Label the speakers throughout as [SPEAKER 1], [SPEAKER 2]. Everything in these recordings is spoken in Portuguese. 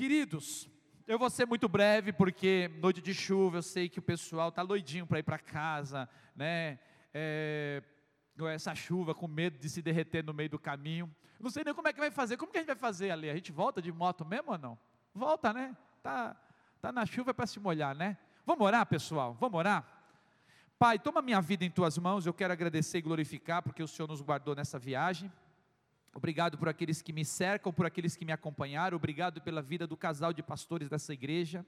[SPEAKER 1] Queridos, eu vou ser muito breve porque noite de chuva, eu sei que o pessoal está loidinho para ir para casa, né? É, essa chuva com medo de se derreter no meio do caminho. Não sei nem como é que vai fazer. Como que a gente vai fazer ali? A gente volta de moto mesmo ou não? Volta, né? Tá, tá na chuva para se molhar, né? Vamos orar, pessoal? Vamos orar? Pai, toma minha vida em tuas mãos. Eu quero agradecer e glorificar porque o Senhor nos guardou nessa viagem. Obrigado por aqueles que me cercam, por aqueles que me acompanharam. Obrigado pela vida do casal de pastores dessa igreja.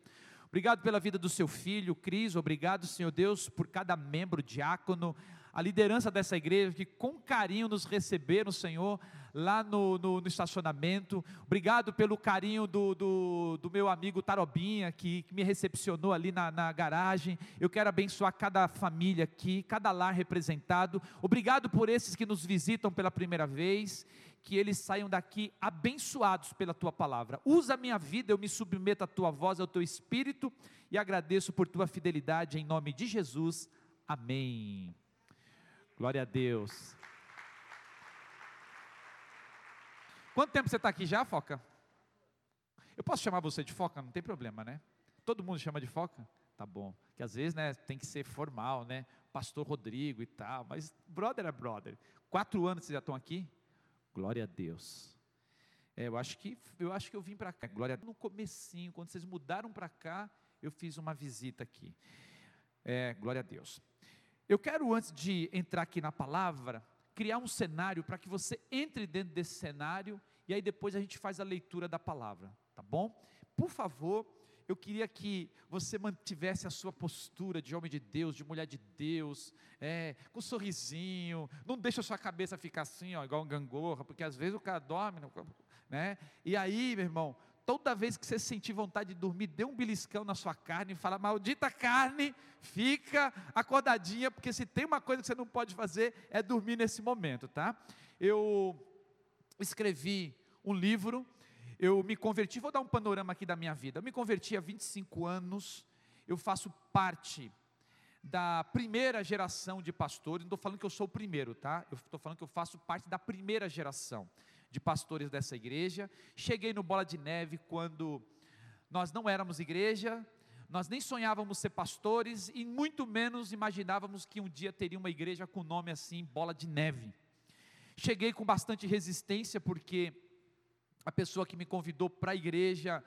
[SPEAKER 1] Obrigado pela vida do seu filho, Cris. Obrigado, Senhor Deus, por cada membro, diácono, a liderança dessa igreja que com carinho nos receberam, Senhor, lá no, no, no estacionamento. Obrigado pelo carinho do, do, do meu amigo Tarobinha, que, que, me recepcionou ali na, na garagem. Eu quero abençoar cada família aqui, cada lar representado. Obrigado por esses que nos visitam pela primeira vez que eles saiam daqui abençoados pela tua palavra. Usa a minha vida, eu me submeto à tua voz, ao teu espírito e agradeço por tua fidelidade em nome de Jesus. Amém. Glória a Deus. Quanto tempo você está aqui já, Foca? Eu posso chamar você de Foca? Não tem problema, né? Todo mundo chama de Foca? Tá bom. Que às vezes, né, tem que ser formal, né? Pastor Rodrigo e tal, mas brother é brother. Quatro anos vocês já estão aqui? Glória a Deus. É, eu acho que eu acho que eu vim para cá. Glória a Deus. No comecinho, quando vocês mudaram para cá, eu fiz uma visita aqui. É, glória a Deus. Eu quero antes de entrar aqui na palavra, criar um cenário para que você entre dentro desse cenário e aí depois a gente faz a leitura da palavra, tá bom? Por favor, eu queria que você mantivesse a sua postura de homem de Deus, de mulher de Deus, é, com um sorrisinho, não deixa a sua cabeça ficar assim, ó, igual um gangorra, porque às vezes o cara dorme, né? E aí, meu irmão, toda vez que você sentir vontade de dormir, dê um beliscão na sua carne e fala, maldita carne, fica acordadinha, porque se tem uma coisa que você não pode fazer, é dormir nesse momento, tá? Eu escrevi um livro eu me converti, vou dar um panorama aqui da minha vida. Eu me converti há 25 anos, eu faço parte da primeira geração de pastores, não estou falando que eu sou o primeiro, tá? Eu estou falando que eu faço parte da primeira geração de pastores dessa igreja. Cheguei no Bola de Neve quando nós não éramos igreja, nós nem sonhávamos ser pastores e muito menos imaginávamos que um dia teria uma igreja com nome assim, Bola de Neve. Cheguei com bastante resistência porque a pessoa que me convidou para a igreja,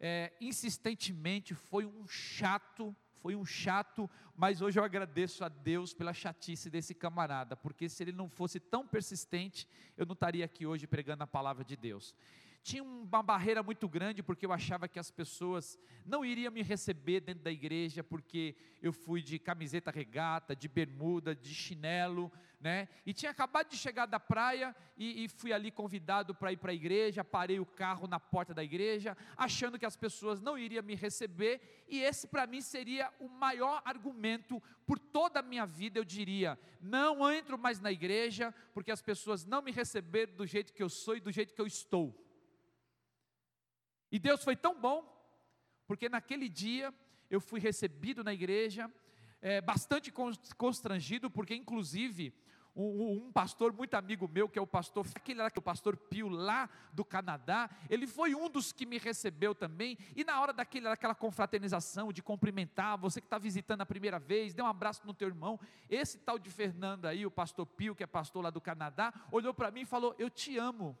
[SPEAKER 1] é, insistentemente, foi um chato, foi um chato, mas hoje eu agradeço a Deus pela chatice desse camarada, porque se ele não fosse tão persistente, eu não estaria aqui hoje pregando a palavra de Deus tinha uma barreira muito grande porque eu achava que as pessoas não iriam me receber dentro da igreja porque eu fui de camiseta regata, de bermuda, de chinelo, né? E tinha acabado de chegar da praia e, e fui ali convidado para ir para a igreja, parei o carro na porta da igreja, achando que as pessoas não iriam me receber e esse para mim seria o maior argumento por toda a minha vida, eu diria, não entro mais na igreja porque as pessoas não me receberam do jeito que eu sou e do jeito que eu estou. E Deus foi tão bom, porque naquele dia eu fui recebido na igreja, é, bastante constrangido, porque inclusive um, um, pastor muito amigo meu, que é o pastor, aquele era o pastor Pio lá do Canadá, ele foi um dos que me recebeu também, e na hora daquele, daquela confraternização, de cumprimentar, você que está visitando a primeira vez, dê um abraço no teu irmão, esse tal de Fernando aí, o pastor Pio, que é pastor lá do Canadá, olhou para mim e falou, eu te amo,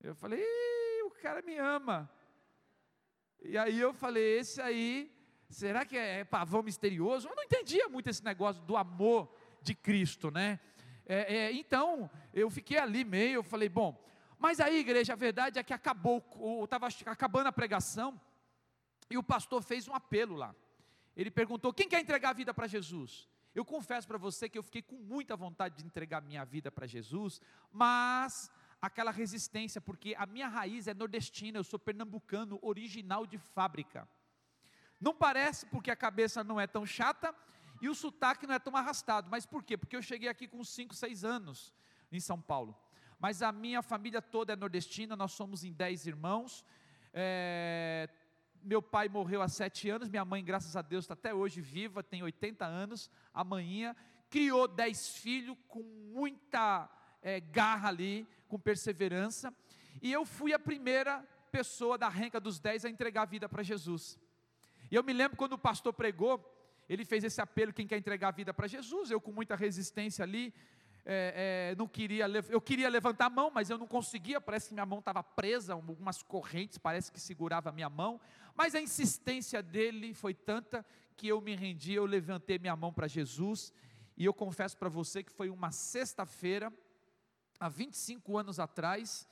[SPEAKER 1] eu falei, cara me ama. E aí eu falei, esse aí, será que é pavão misterioso? Eu não entendia muito esse negócio do amor de Cristo, né? É, é, então, eu fiquei ali meio, eu falei, bom, mas aí, igreja, a verdade é que acabou, estava acabando a pregação, e o pastor fez um apelo lá. Ele perguntou: quem quer entregar a vida para Jesus? Eu confesso para você que eu fiquei com muita vontade de entregar minha vida para Jesus, mas aquela resistência, porque a minha raiz é nordestina, eu sou pernambucano, original de fábrica. Não parece porque a cabeça não é tão chata e o sotaque não é tão arrastado. Mas por quê? Porque eu cheguei aqui com 5, 6 anos em São Paulo. Mas a minha família toda é nordestina, nós somos em 10 irmãos. É, meu pai morreu há 7 anos, minha mãe, graças a Deus, está até hoje viva, tem 80 anos. A manhã criou 10 filhos com muita é, garra ali, com perseverança. E eu fui a primeira pessoa da renca dos dez a entregar a vida para Jesus. E eu me lembro quando o pastor pregou, ele fez esse apelo: quem quer entregar a vida para Jesus? Eu, com muita resistência ali, é, é, não queria, eu queria levantar a mão, mas eu não conseguia, parece que minha mão estava presa, algumas correntes, parece que segurava a minha mão, mas a insistência dele foi tanta que eu me rendi, eu levantei minha mão para Jesus, e eu confesso para você que foi uma sexta-feira, há 25 anos atrás,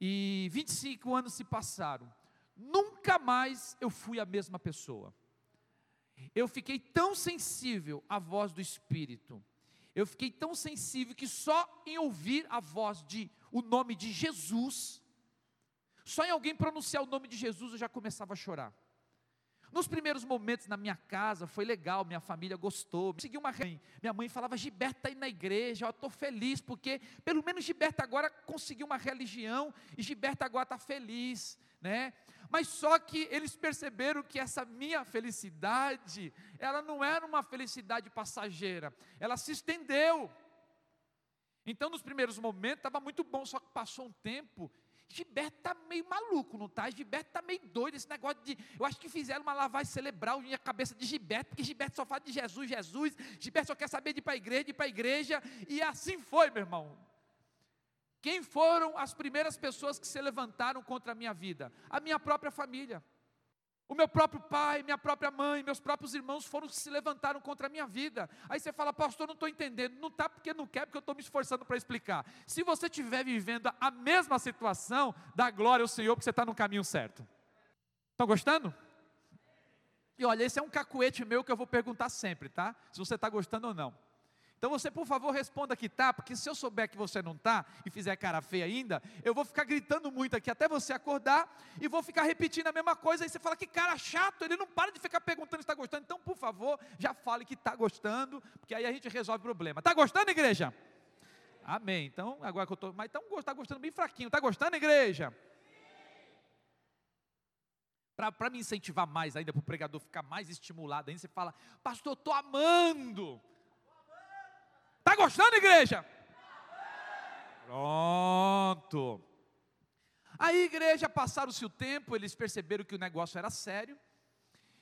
[SPEAKER 1] e 25 anos se passaram, nunca mais eu fui a mesma pessoa. Eu fiquei tão sensível à voz do Espírito, eu fiquei tão sensível que só em ouvir a voz de o nome de Jesus, só em alguém pronunciar o nome de Jesus eu já começava a chorar. Nos primeiros momentos na minha casa foi legal, minha família gostou. Segui uma mãe. Minha mãe falava: Gilberto está aí na igreja, eu estou feliz, porque pelo menos Gilberto agora conseguiu uma religião e Gilberto agora está feliz, né? Mas só que eles perceberam que essa minha felicidade, ela não era uma felicidade passageira, ela se estendeu. Então, nos primeiros momentos, estava muito bom, só que passou um tempo Gilberto está meio maluco, não está? Gilberto está meio doido, esse negócio de. Eu acho que fizeram uma lavagem cerebral na cabeça de Gilberto, porque Gilberto só fala de Jesus, Jesus, Gilberto só quer saber de ir para a igreja, de ir para a igreja, e assim foi, meu irmão. Quem foram as primeiras pessoas que se levantaram contra a minha vida? A minha própria família. O meu próprio pai, minha própria mãe, meus próprios irmãos foram que se levantaram contra a minha vida. Aí você fala, pastor, não estou entendendo. Não está porque não quer, porque eu estou me esforçando para explicar. Se você estiver vivendo a mesma situação, dá glória ao Senhor, porque você está no caminho certo. Estão gostando? E olha, esse é um cacuete meu que eu vou perguntar sempre, tá? Se você está gostando ou não. Então você, por favor, responda que tá, porque se eu souber que você não está e fizer cara feia ainda, eu vou ficar gritando muito aqui até você acordar e vou ficar repetindo a mesma coisa. E você fala que cara chato, ele não para de ficar perguntando se está gostando. Então, por favor, já fale que está gostando, porque aí a gente resolve o problema. Está gostando, igreja? Amém. Então, agora que eu estou. Mas então está gostando bem fraquinho. Está gostando, igreja? Para me incentivar mais ainda, para o pregador ficar mais estimulado ainda, você fala, pastor, estou amando. Está gostando, igreja? Pronto. Aí, igreja, passaram-se o tempo, eles perceberam que o negócio era sério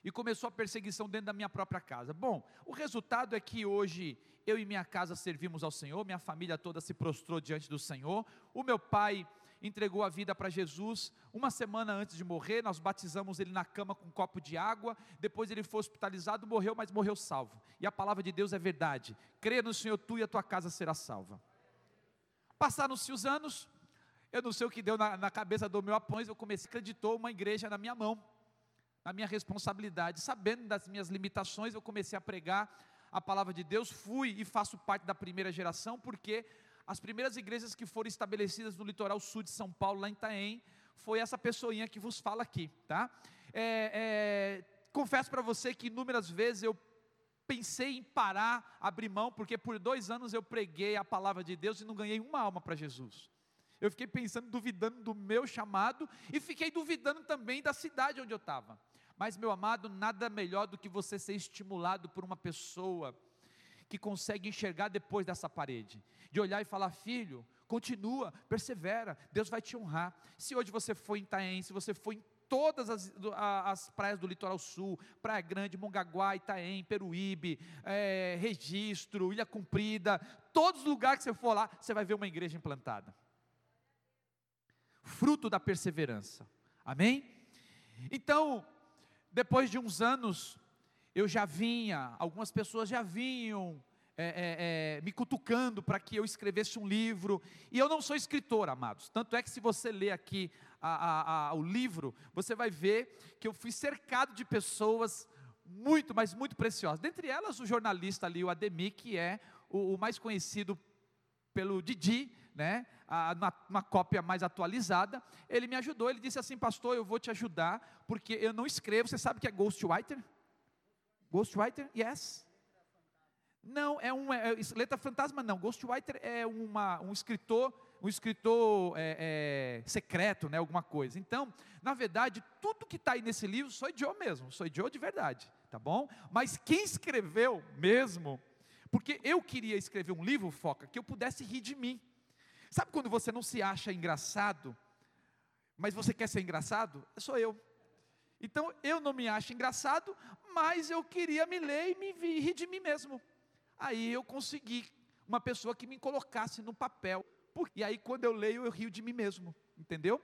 [SPEAKER 1] e começou a perseguição dentro da minha própria casa. Bom, o resultado é que hoje eu e minha casa servimos ao Senhor, minha família toda se prostrou diante do Senhor. O meu pai entregou a vida para Jesus. Uma semana antes de morrer, nós batizamos ele na cama com um copo de água. Depois ele foi hospitalizado, morreu, mas morreu salvo. E a palavra de Deus é verdade. Creia no Senhor, tu e a tua casa será salva. Passaram-se os anos, eu não sei o que deu na, na cabeça do meu após, eu comecei, acreditou uma igreja na minha mão, na minha responsabilidade. Sabendo das minhas limitações, eu comecei a pregar a palavra de Deus, fui e faço parte da primeira geração, porque as primeiras igrejas que foram estabelecidas no litoral sul de São Paulo, lá em Itaém, foi essa pessoinha que vos fala aqui, tá? É, é, confesso para você que inúmeras vezes eu pensei em parar, abrir mão, porque por dois anos eu preguei a palavra de Deus e não ganhei uma alma para Jesus. Eu fiquei pensando, duvidando do meu chamado e fiquei duvidando também da cidade onde eu estava. Mas, meu amado, nada melhor do que você ser estimulado por uma pessoa que consegue enxergar depois dessa parede, de olhar e falar: filho, continua, persevera, Deus vai te honrar. Se hoje você foi em Itaém, se você foi em todas as, as, praias do litoral sul, Praia Grande, Mongaguá, Itaém, Peruíbe, é, Registro, Ilha Comprida, todos os lugares que você for lá, você vai ver uma igreja implantada. Fruto da perseverança. Amém? Então, depois de uns anos eu já vinha, algumas pessoas já vinham é, é, é, me cutucando para que eu escrevesse um livro, e eu não sou escritor, amados. Tanto é que se você ler aqui a, a, a, o livro, você vai ver que eu fui cercado de pessoas muito, mas muito preciosas. Dentre elas, o jornalista ali, o Ademir, que é o, o mais conhecido pelo Didi, né, uma, uma, cópia mais atualizada, ele me ajudou, ele disse assim, pastor, eu vou te ajudar, porque eu não escrevo, você sabe que é ghostwriter? Ghostwriter? Yes. Não, é um é, letra fantasma não. Ghostwriter é uma, um escritor, um escritor é, é, secreto, né? Alguma coisa. Então, na verdade, tudo que está aí nesse livro sou eu mesmo, sou eu de verdade, tá bom? Mas quem escreveu mesmo, porque eu queria escrever um livro, foca, que eu pudesse rir de mim. Sabe quando você não se acha engraçado? Mas você quer ser engraçado? Sou eu. Então eu não me acho engraçado, mas eu queria me ler e me rir de mim mesmo. Aí eu consegui uma pessoa que me colocasse no papel. E aí quando eu leio, eu rio de mim mesmo. Entendeu?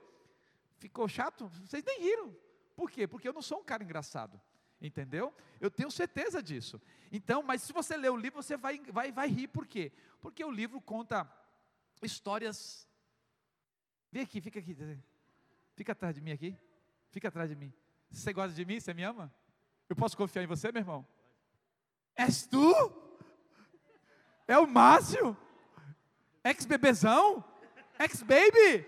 [SPEAKER 1] Ficou chato? Vocês nem riram. Por quê? Porque eu não sou um cara engraçado. Entendeu? Eu tenho certeza disso. Então, mas se você ler o livro, você vai, vai, vai rir. Por quê? Porque o livro conta histórias. Vem aqui, fica aqui. Fica atrás de mim aqui. Fica atrás de mim. Você gosta de mim? Você me ama? Eu posso confiar em você, meu irmão? És tu? É o Márcio? Ex-bebezão? Ex-baby?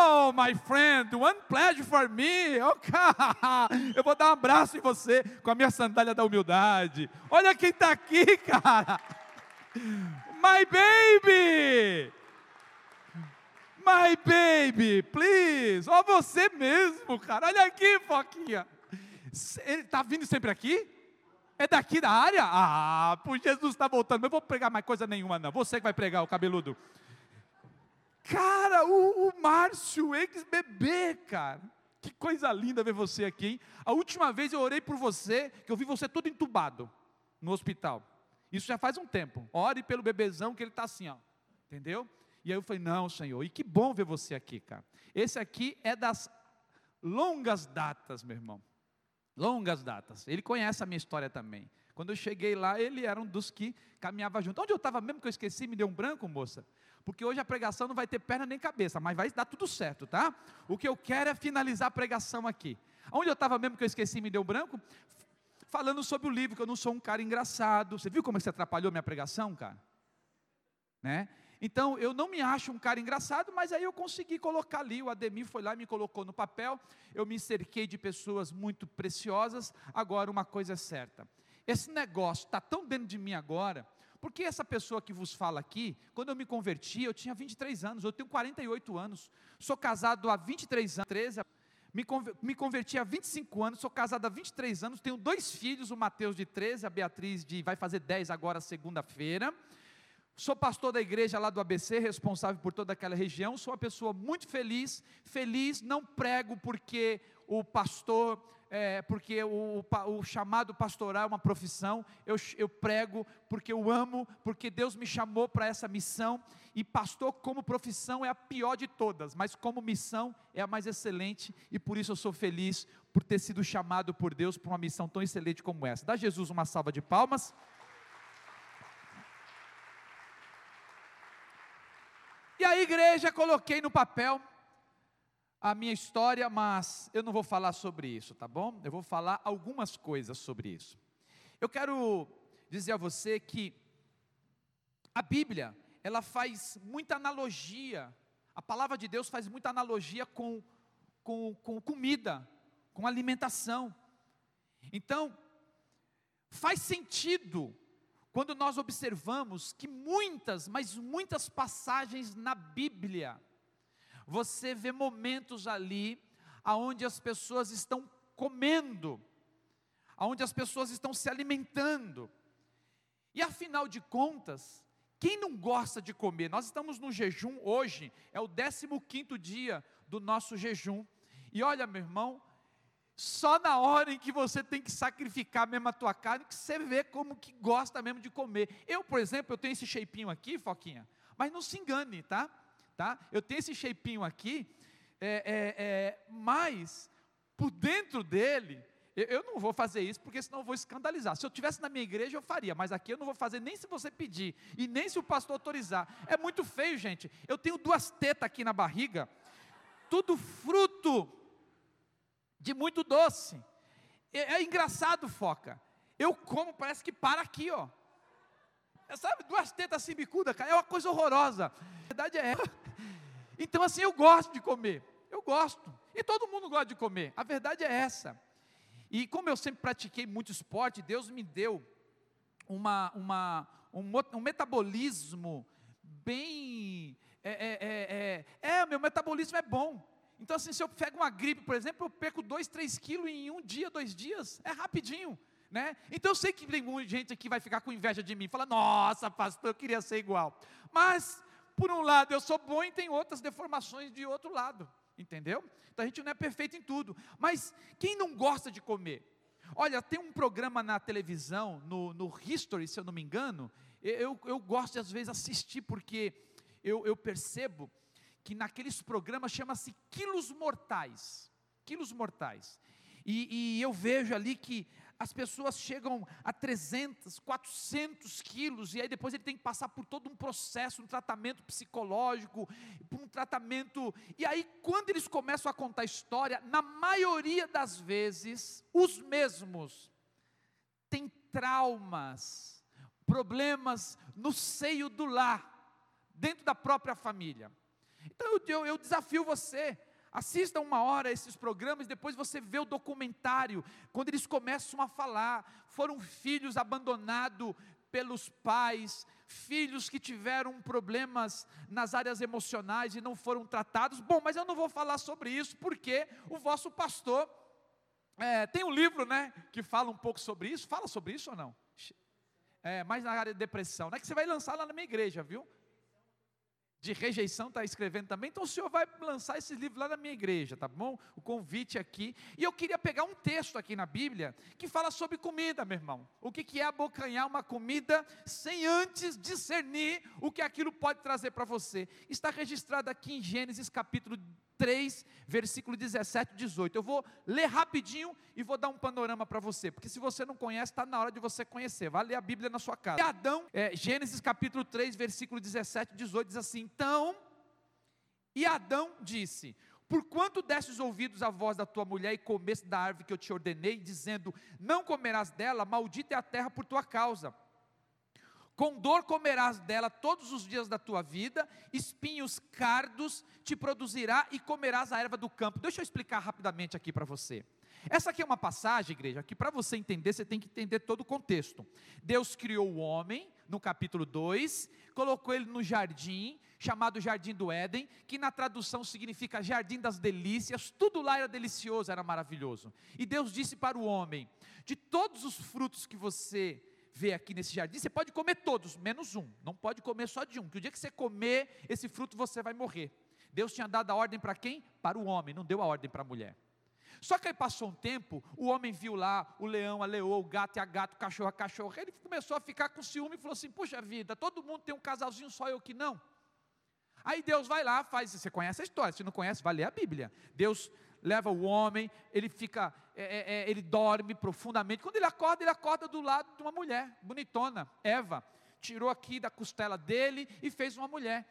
[SPEAKER 1] Oh, my friend, one pleasure for me. Oh, cara, eu vou dar um abraço em você com a minha sandália da humildade. Olha quem está aqui, cara. My baby. My baby, please. Ó, oh, você mesmo, cara. Olha aqui, Foquinha. Ele está vindo sempre aqui? É daqui da área? Ah, por Jesus está voltando. Eu vou pregar mais coisa nenhuma, não. Você que vai pregar, o cabeludo. Cara, o, o Márcio, ex-bebê, cara. Que coisa linda ver você aqui, hein? A última vez eu orei por você, que eu vi você todo entubado no hospital. Isso já faz um tempo. Ore pelo bebezão que ele está assim, ó. Entendeu? E aí eu falei, não, Senhor, e que bom ver você aqui, cara. Esse aqui é das longas datas, meu irmão. Longas datas. Ele conhece a minha história também. Quando eu cheguei lá, ele era um dos que caminhava junto. Onde eu estava mesmo que eu esqueci, me deu um branco, moça? porque hoje a pregação não vai ter perna nem cabeça, mas vai dar tudo certo, tá? O que eu quero é finalizar a pregação aqui. Onde eu estava mesmo que eu esqueci, me deu branco? Falando sobre o livro, que eu não sou um cara engraçado. Você viu como você atrapalhou minha pregação, cara? Né? Então, eu não me acho um cara engraçado, mas aí eu consegui colocar ali. O Ademir foi lá e me colocou no papel. Eu me cerquei de pessoas muito preciosas. Agora, uma coisa é certa: esse negócio está tão dentro de mim agora, porque essa pessoa que vos fala aqui, quando eu me converti, eu tinha 23 anos, eu tenho 48 anos, sou casado há 23 anos, 13, me converti há 25 anos, sou casado há 23 anos, tenho dois filhos, o Mateus de 13, a Beatriz de vai fazer 10 agora segunda-feira. Sou pastor da igreja lá do ABC, responsável por toda aquela região. Sou uma pessoa muito feliz. Feliz, não prego porque o pastor é, porque o, o, chamado pastoral é uma profissão, eu, eu prego porque eu amo, porque Deus me chamou para essa missão, e pastor, como profissão, é a pior de todas, mas como missão é a mais excelente, e por isso eu sou feliz por ter sido chamado por Deus para uma missão tão excelente como essa. Dá Jesus uma salva de palmas. E a igreja coloquei no papel a minha história, mas eu não vou falar sobre isso, tá bom? Eu vou falar algumas coisas sobre isso. Eu quero dizer a você que a Bíblia, ela faz muita analogia, a palavra de Deus faz muita analogia com, com, com comida, com alimentação. Então, faz sentido quando nós observamos que muitas, mas muitas passagens na Bíblia, você vê momentos ali aonde as pessoas estão comendo, aonde as pessoas estão se alimentando. E afinal de contas, quem não gosta de comer? Nós estamos no jejum hoje, é o 15 dia do nosso jejum. E olha, meu irmão, só na hora em que você tem que sacrificar mesmo a tua carne, que você vê como que gosta mesmo de comer. Eu, por exemplo, eu tenho esse shapinho aqui, Foquinha, mas não se engane, tá? tá? Eu tenho esse shapinho aqui, é, é, é, mas por dentro dele, eu, eu, não vou fazer isso porque senão eu vou escandalizar. Se eu tivesse na minha igreja eu faria, mas aqui eu não vou fazer nem se você pedir e nem se o pastor autorizar. É muito feio, gente. Eu tenho duas tetas aqui na barriga, tudo fruto de muito doce. É, é engraçado, foca. Eu como, parece que para aqui, ó. É, sabe, duas tetas assim bicuda, cara, é uma coisa horrorosa. A verdade é essa. Então, assim, eu gosto de comer. Eu gosto. E todo mundo gosta de comer. A verdade é essa. E como eu sempre pratiquei muito esporte, Deus me deu uma, uma, um, um metabolismo bem. É, é, é, é, meu metabolismo é bom. Então, assim, se eu pego uma gripe, por exemplo, eu perco 2, 3 quilos em um dia, dois dias, é rapidinho. Né? Então eu sei que tem muita gente aqui vai ficar com inveja de mim, fala, nossa, pastor, eu queria ser igual. Mas por um lado eu sou bom e tem outras deformações de outro lado. entendeu? Então a gente não é perfeito em tudo. Mas quem não gosta de comer? Olha, tem um programa na televisão, no, no History, se eu não me engano, eu, eu gosto de às vezes assistir, porque eu, eu percebo que naqueles programas chama-se quilos mortais. Quilos mortais. E, e, eu vejo ali que as pessoas chegam a 300, 400 quilos, e aí depois ele tem que passar por todo um processo, um tratamento psicológico, um tratamento. E aí, quando eles começam a contar a história, na maioria das vezes, os mesmos têm traumas, problemas no seio do lar, dentro da própria família. Então eu, eu, desafio você Assista uma hora esses programas, depois você vê o documentário, quando eles começam a falar. Foram filhos abandonados pelos pais, filhos que tiveram problemas nas áreas emocionais e não foram tratados. Bom, mas eu não vou falar sobre isso, porque o vosso pastor é, tem um livro, né, que fala um pouco sobre isso. Fala sobre isso ou não? É, mais na área de depressão, né, que você vai lançar lá na minha igreja, viu? De rejeição está escrevendo também, então o senhor vai lançar esse livro lá na minha igreja, tá bom? O convite aqui. E eu queria pegar um texto aqui na Bíblia que fala sobre comida, meu irmão. O que, que é abocanhar uma comida sem antes discernir o que aquilo pode trazer para você. Está registrado aqui em Gênesis capítulo 3, versículo 17 e 18. Eu vou ler rapidinho e vou dar um panorama para você, porque se você não conhece, está na hora de você conhecer. Vai ler a Bíblia na sua casa. E Adão, é, Gênesis capítulo 3, versículo 17 e 18 diz assim: Então, e Adão disse: Por quanto deste os ouvidos à voz da tua mulher e comeste da árvore que eu te ordenei, dizendo: Não comerás dela, maldita é a terra por tua causa com dor comerás dela todos os dias da tua vida, espinhos cardos te produzirá e comerás a erva do campo. Deixa eu explicar rapidamente aqui para você. Essa aqui é uma passagem, igreja, que para você entender, você tem que entender todo o contexto. Deus criou o homem, no capítulo 2, colocou ele no jardim, chamado Jardim do Éden, que na tradução significa Jardim das Delícias, tudo lá era delicioso, era maravilhoso. E Deus disse para o homem: De todos os frutos que você vê aqui nesse jardim, você pode comer todos, menos um. Não pode comer só de um, que o dia que você comer esse fruto você vai morrer. Deus tinha dado a ordem para quem? Para o homem, não deu a ordem para a mulher. Só que aí passou um tempo, o homem viu lá o leão, a leoa, o gato e a gato, o cachorro, a cachorra. Ele começou a ficar com ciúme e falou assim: Puxa vida, todo mundo tem um casalzinho, só eu que não. Aí Deus vai lá, faz, você conhece a história, se não conhece, vai ler a Bíblia. Deus leva o homem, ele fica, é, é, é, ele dorme profundamente. Quando ele acorda, ele acorda do lado de uma mulher, bonitona, Eva. Tirou aqui da costela dele e fez uma mulher.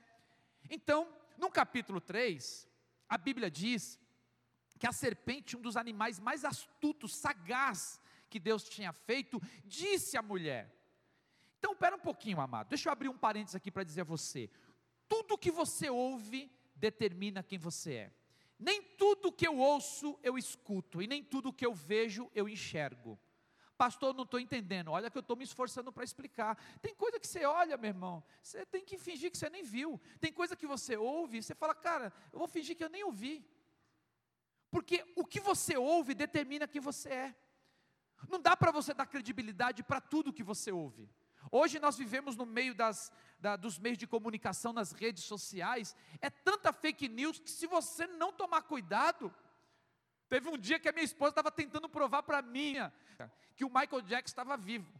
[SPEAKER 1] Então, no capítulo 3, a Bíblia diz que a serpente, um dos animais mais astutos, sagaz que Deus tinha feito, disse à mulher. Então, pera um pouquinho, amado. Deixa eu abrir um parênteses aqui para dizer a você. Tudo que você ouve determina quem você é. Nem tudo que eu ouço eu escuto, e nem tudo que eu vejo eu enxergo. Pastor, não estou entendendo. Olha que eu estou me esforçando para explicar. Tem coisa que você olha, meu irmão, você tem que fingir que você nem viu. Tem coisa que você ouve, você fala, cara, eu vou fingir que eu nem ouvi. Porque o que você ouve determina quem você é. Não dá para você dar credibilidade para tudo que você ouve. Hoje nós vivemos no meio das, da, dos meios de comunicação, nas redes sociais, é tanta fake news que se você não tomar cuidado, teve um dia que a minha esposa estava tentando provar para mim que o Michael Jackson estava vivo.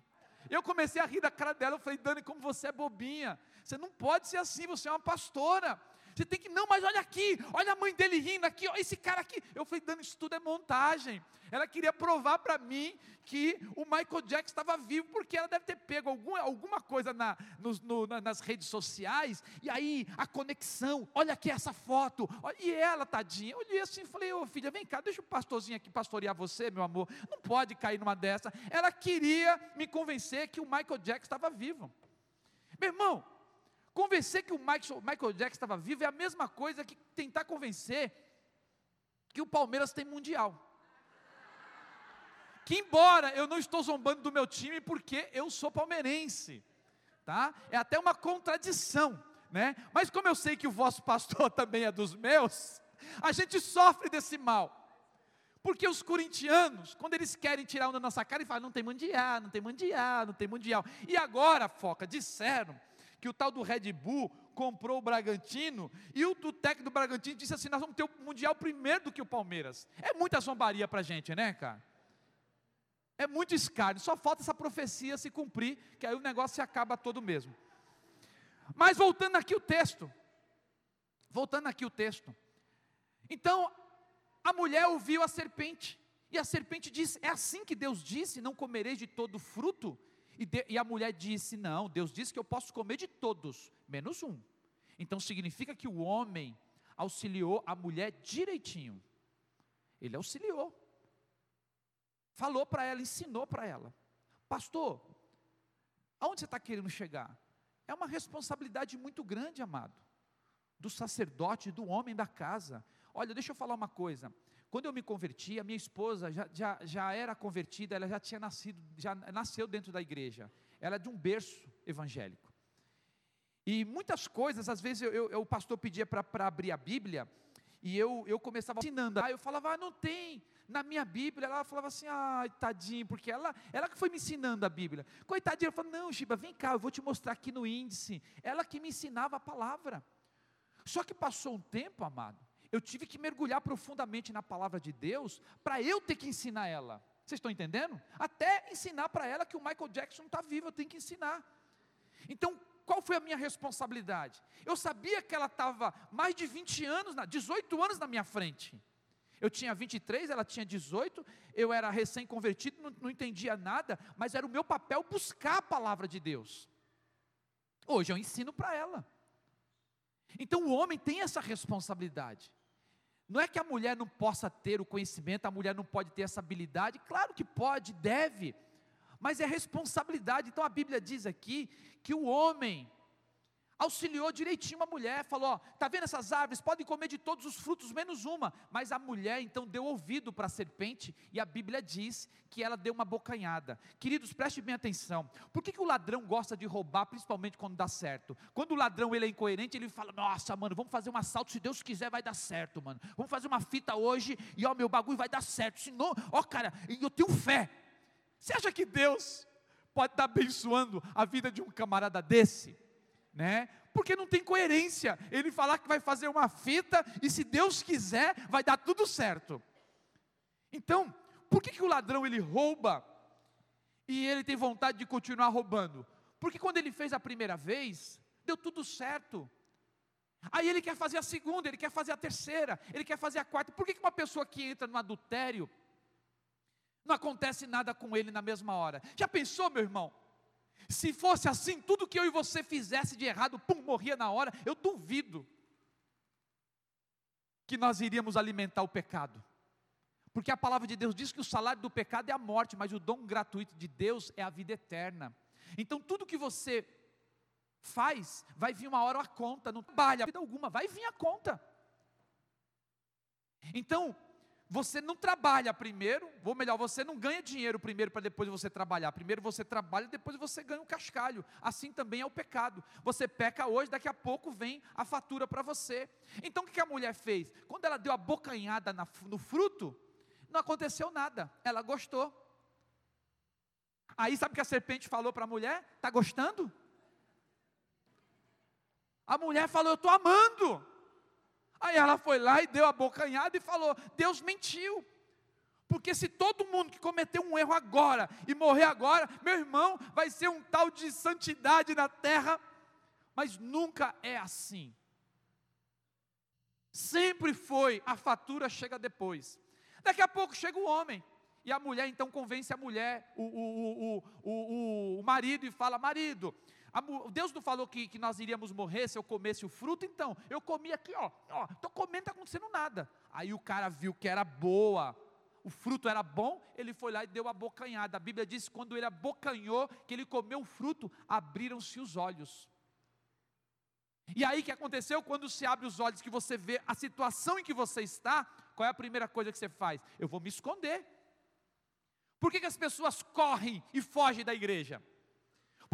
[SPEAKER 1] Eu comecei a rir da cara dela, eu falei, Dani, como você é bobinha, você não pode ser assim, você é uma pastora, você tem que, não, mas olha aqui, olha a mãe dele rindo aqui, olha esse cara aqui. Eu falei, Dani, isso tudo é montagem. Ela queria provar para mim que o Michael Jackson estava vivo, porque ela deve ter pego alguma, alguma coisa na, no, nas redes sociais, e aí a conexão, olha aqui essa foto, e ela, tadinha, eu olhei assim e falei, ô filha, vem cá, deixa o pastorzinho aqui pastorear você, meu amor, não pode cair numa dessa. Ela queria me convencer que o Michael Jackson estava vivo. Meu irmão, Convencer que o Michael, Michael Jackson estava vivo é a mesma coisa que tentar convencer que o Palmeiras tem mundial. Que embora eu não estou zombando do meu time porque eu sou palmeirense, tá? É até uma contradição, né? Mas como eu sei que o vosso pastor também é dos meus, a gente sofre desse mal. Porque os corintianos, quando eles querem tirar onda da nossa cara, e falam: não tem mundial, não tem mundial, não tem mundial. E agora, foca, disseram que o tal do Red Bull comprou o Bragantino e o, o técnico do Bragantino disse assim: nós vamos ter o Mundial primeiro do que o Palmeiras. É muita zombaria para a gente, né, cara? É muito escárnio, só falta essa profecia se cumprir, que aí o negócio se acaba todo mesmo. Mas voltando aqui o texto, voltando aqui o texto. Então, a mulher ouviu a serpente, e a serpente disse: É assim que Deus disse: Não comereis de todo fruto? E, de, e a mulher disse: Não, Deus disse que eu posso comer de todos, menos um. Então significa que o homem auxiliou a mulher direitinho. Ele auxiliou. Falou para ela, ensinou para ela. Pastor, aonde você está querendo chegar? É uma responsabilidade muito grande, amado, do sacerdote, do homem da casa. Olha, deixa eu falar uma coisa. Quando eu me converti, a minha esposa já, já, já era convertida, ela já tinha nascido, já nasceu dentro da igreja. Ela é de um berço evangélico. E muitas coisas, às vezes eu, eu, o pastor pedia para abrir a Bíblia, e eu, eu começava ensinando. Aí eu falava, ah, não tem na minha Bíblia. Ela falava assim, ah, tadinho, porque ela, ela que foi me ensinando a Bíblia. Coitadinha, eu falava, não, Giba, vem cá, eu vou te mostrar aqui no índice. Ela que me ensinava a palavra. Só que passou um tempo, amado, eu tive que mergulhar profundamente na palavra de Deus para eu ter que ensinar ela. Vocês estão entendendo? Até ensinar para ela que o Michael Jackson está vivo, eu tenho que ensinar. Então, qual foi a minha responsabilidade? Eu sabia que ela estava mais de 20 anos, 18 anos na minha frente. Eu tinha 23, ela tinha 18, eu era recém-convertido, não, não entendia nada, mas era o meu papel buscar a palavra de Deus. Hoje eu ensino para ela. Então o homem tem essa responsabilidade. Não é que a mulher não possa ter o conhecimento, a mulher não pode ter essa habilidade, claro que pode, deve, mas é responsabilidade. Então a Bíblia diz aqui que o homem auxiliou direitinho a mulher, falou: ó, tá vendo essas árvores? Podem comer de todos os frutos menos uma. Mas a mulher então deu ouvido para a serpente e a Bíblia diz que ela deu uma bocanhada. Queridos, preste bem atenção. Por que, que o ladrão gosta de roubar, principalmente quando dá certo? Quando o ladrão ele é incoerente, ele fala: Nossa, mano, vamos fazer um assalto, se Deus quiser vai dar certo, mano. Vamos fazer uma fita hoje e ó, meu bagulho vai dar certo. Senão, ó, cara, eu tenho fé. Você acha que Deus pode estar abençoando a vida de um camarada desse? Né? Porque não tem coerência. Ele falar que vai fazer uma fita e se Deus quiser, vai dar tudo certo. Então, por que, que o ladrão ele rouba e ele tem vontade de continuar roubando? Porque quando ele fez a primeira vez, deu tudo certo. Aí ele quer fazer a segunda, ele quer fazer a terceira, ele quer fazer a quarta. Por que, que uma pessoa que entra no adultério, não acontece nada com ele na mesma hora? Já pensou, meu irmão? Se fosse assim, tudo que eu e você fizesse de errado, pum, morria na hora, eu duvido que nós iríamos alimentar o pecado. Porque a palavra de Deus diz que o salário do pecado é a morte, mas o dom gratuito de Deus é a vida eterna. Então tudo que você faz, vai vir uma hora a conta, não trabalha vida alguma, vai vir a conta. Então, você não trabalha primeiro, ou melhor, você não ganha dinheiro primeiro para depois você trabalhar. Primeiro você trabalha, depois você ganha um cascalho. Assim também é o pecado. Você peca hoje, daqui a pouco vem a fatura para você. Então o que a mulher fez? Quando ela deu a bocanhada no fruto, não aconteceu nada. Ela gostou. Aí sabe o que a serpente falou para a mulher? Está gostando? A mulher falou: Eu estou amando. Aí ela foi lá e deu a bocanhada e falou: Deus mentiu. Porque se todo mundo que cometeu um erro agora e morrer agora, meu irmão, vai ser um tal de santidade na terra, mas nunca é assim. Sempre foi, a fatura chega depois. Daqui a pouco chega o homem, e a mulher então convence a mulher, o, o, o, o, o marido, e fala: Marido, Deus não falou que, que nós iríamos morrer se eu comesse o fruto, então, eu comi aqui, ó, ó, tô comendo, está acontecendo nada. Aí o cara viu que era boa, o fruto era bom, ele foi lá e deu a bocanhada. A Bíblia diz que quando ele abocanhou, que ele comeu o fruto, abriram-se os olhos. E aí que aconteceu? Quando se abre os olhos, que você vê a situação em que você está, qual é a primeira coisa que você faz? Eu vou me esconder. Por que, que as pessoas correm e fogem da igreja?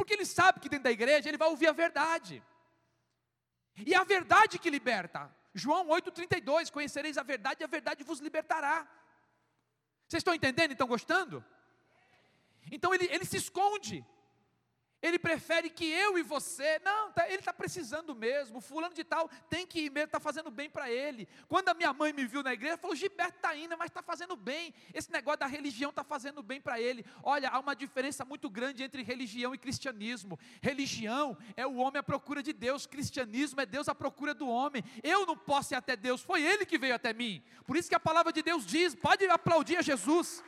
[SPEAKER 1] Porque ele sabe que dentro da igreja ele vai ouvir a verdade. E a verdade que liberta. João 8,32: Conhecereis a verdade e a verdade vos libertará. Vocês estão entendendo? Estão gostando? Então ele, ele se esconde. Ele prefere que eu e você, não, tá, ele está precisando mesmo, fulano de tal tem que ir mesmo, está fazendo bem para ele. Quando a minha mãe me viu na igreja, falou, Gilberto está indo, mas está fazendo bem, esse negócio da religião está fazendo bem para ele. Olha, há uma diferença muito grande entre religião e cristianismo. Religião é o homem à procura de Deus, cristianismo é Deus à procura do homem. Eu não posso ir até Deus, foi ele que veio até mim. Por isso que a palavra de Deus diz, pode aplaudir a Jesus.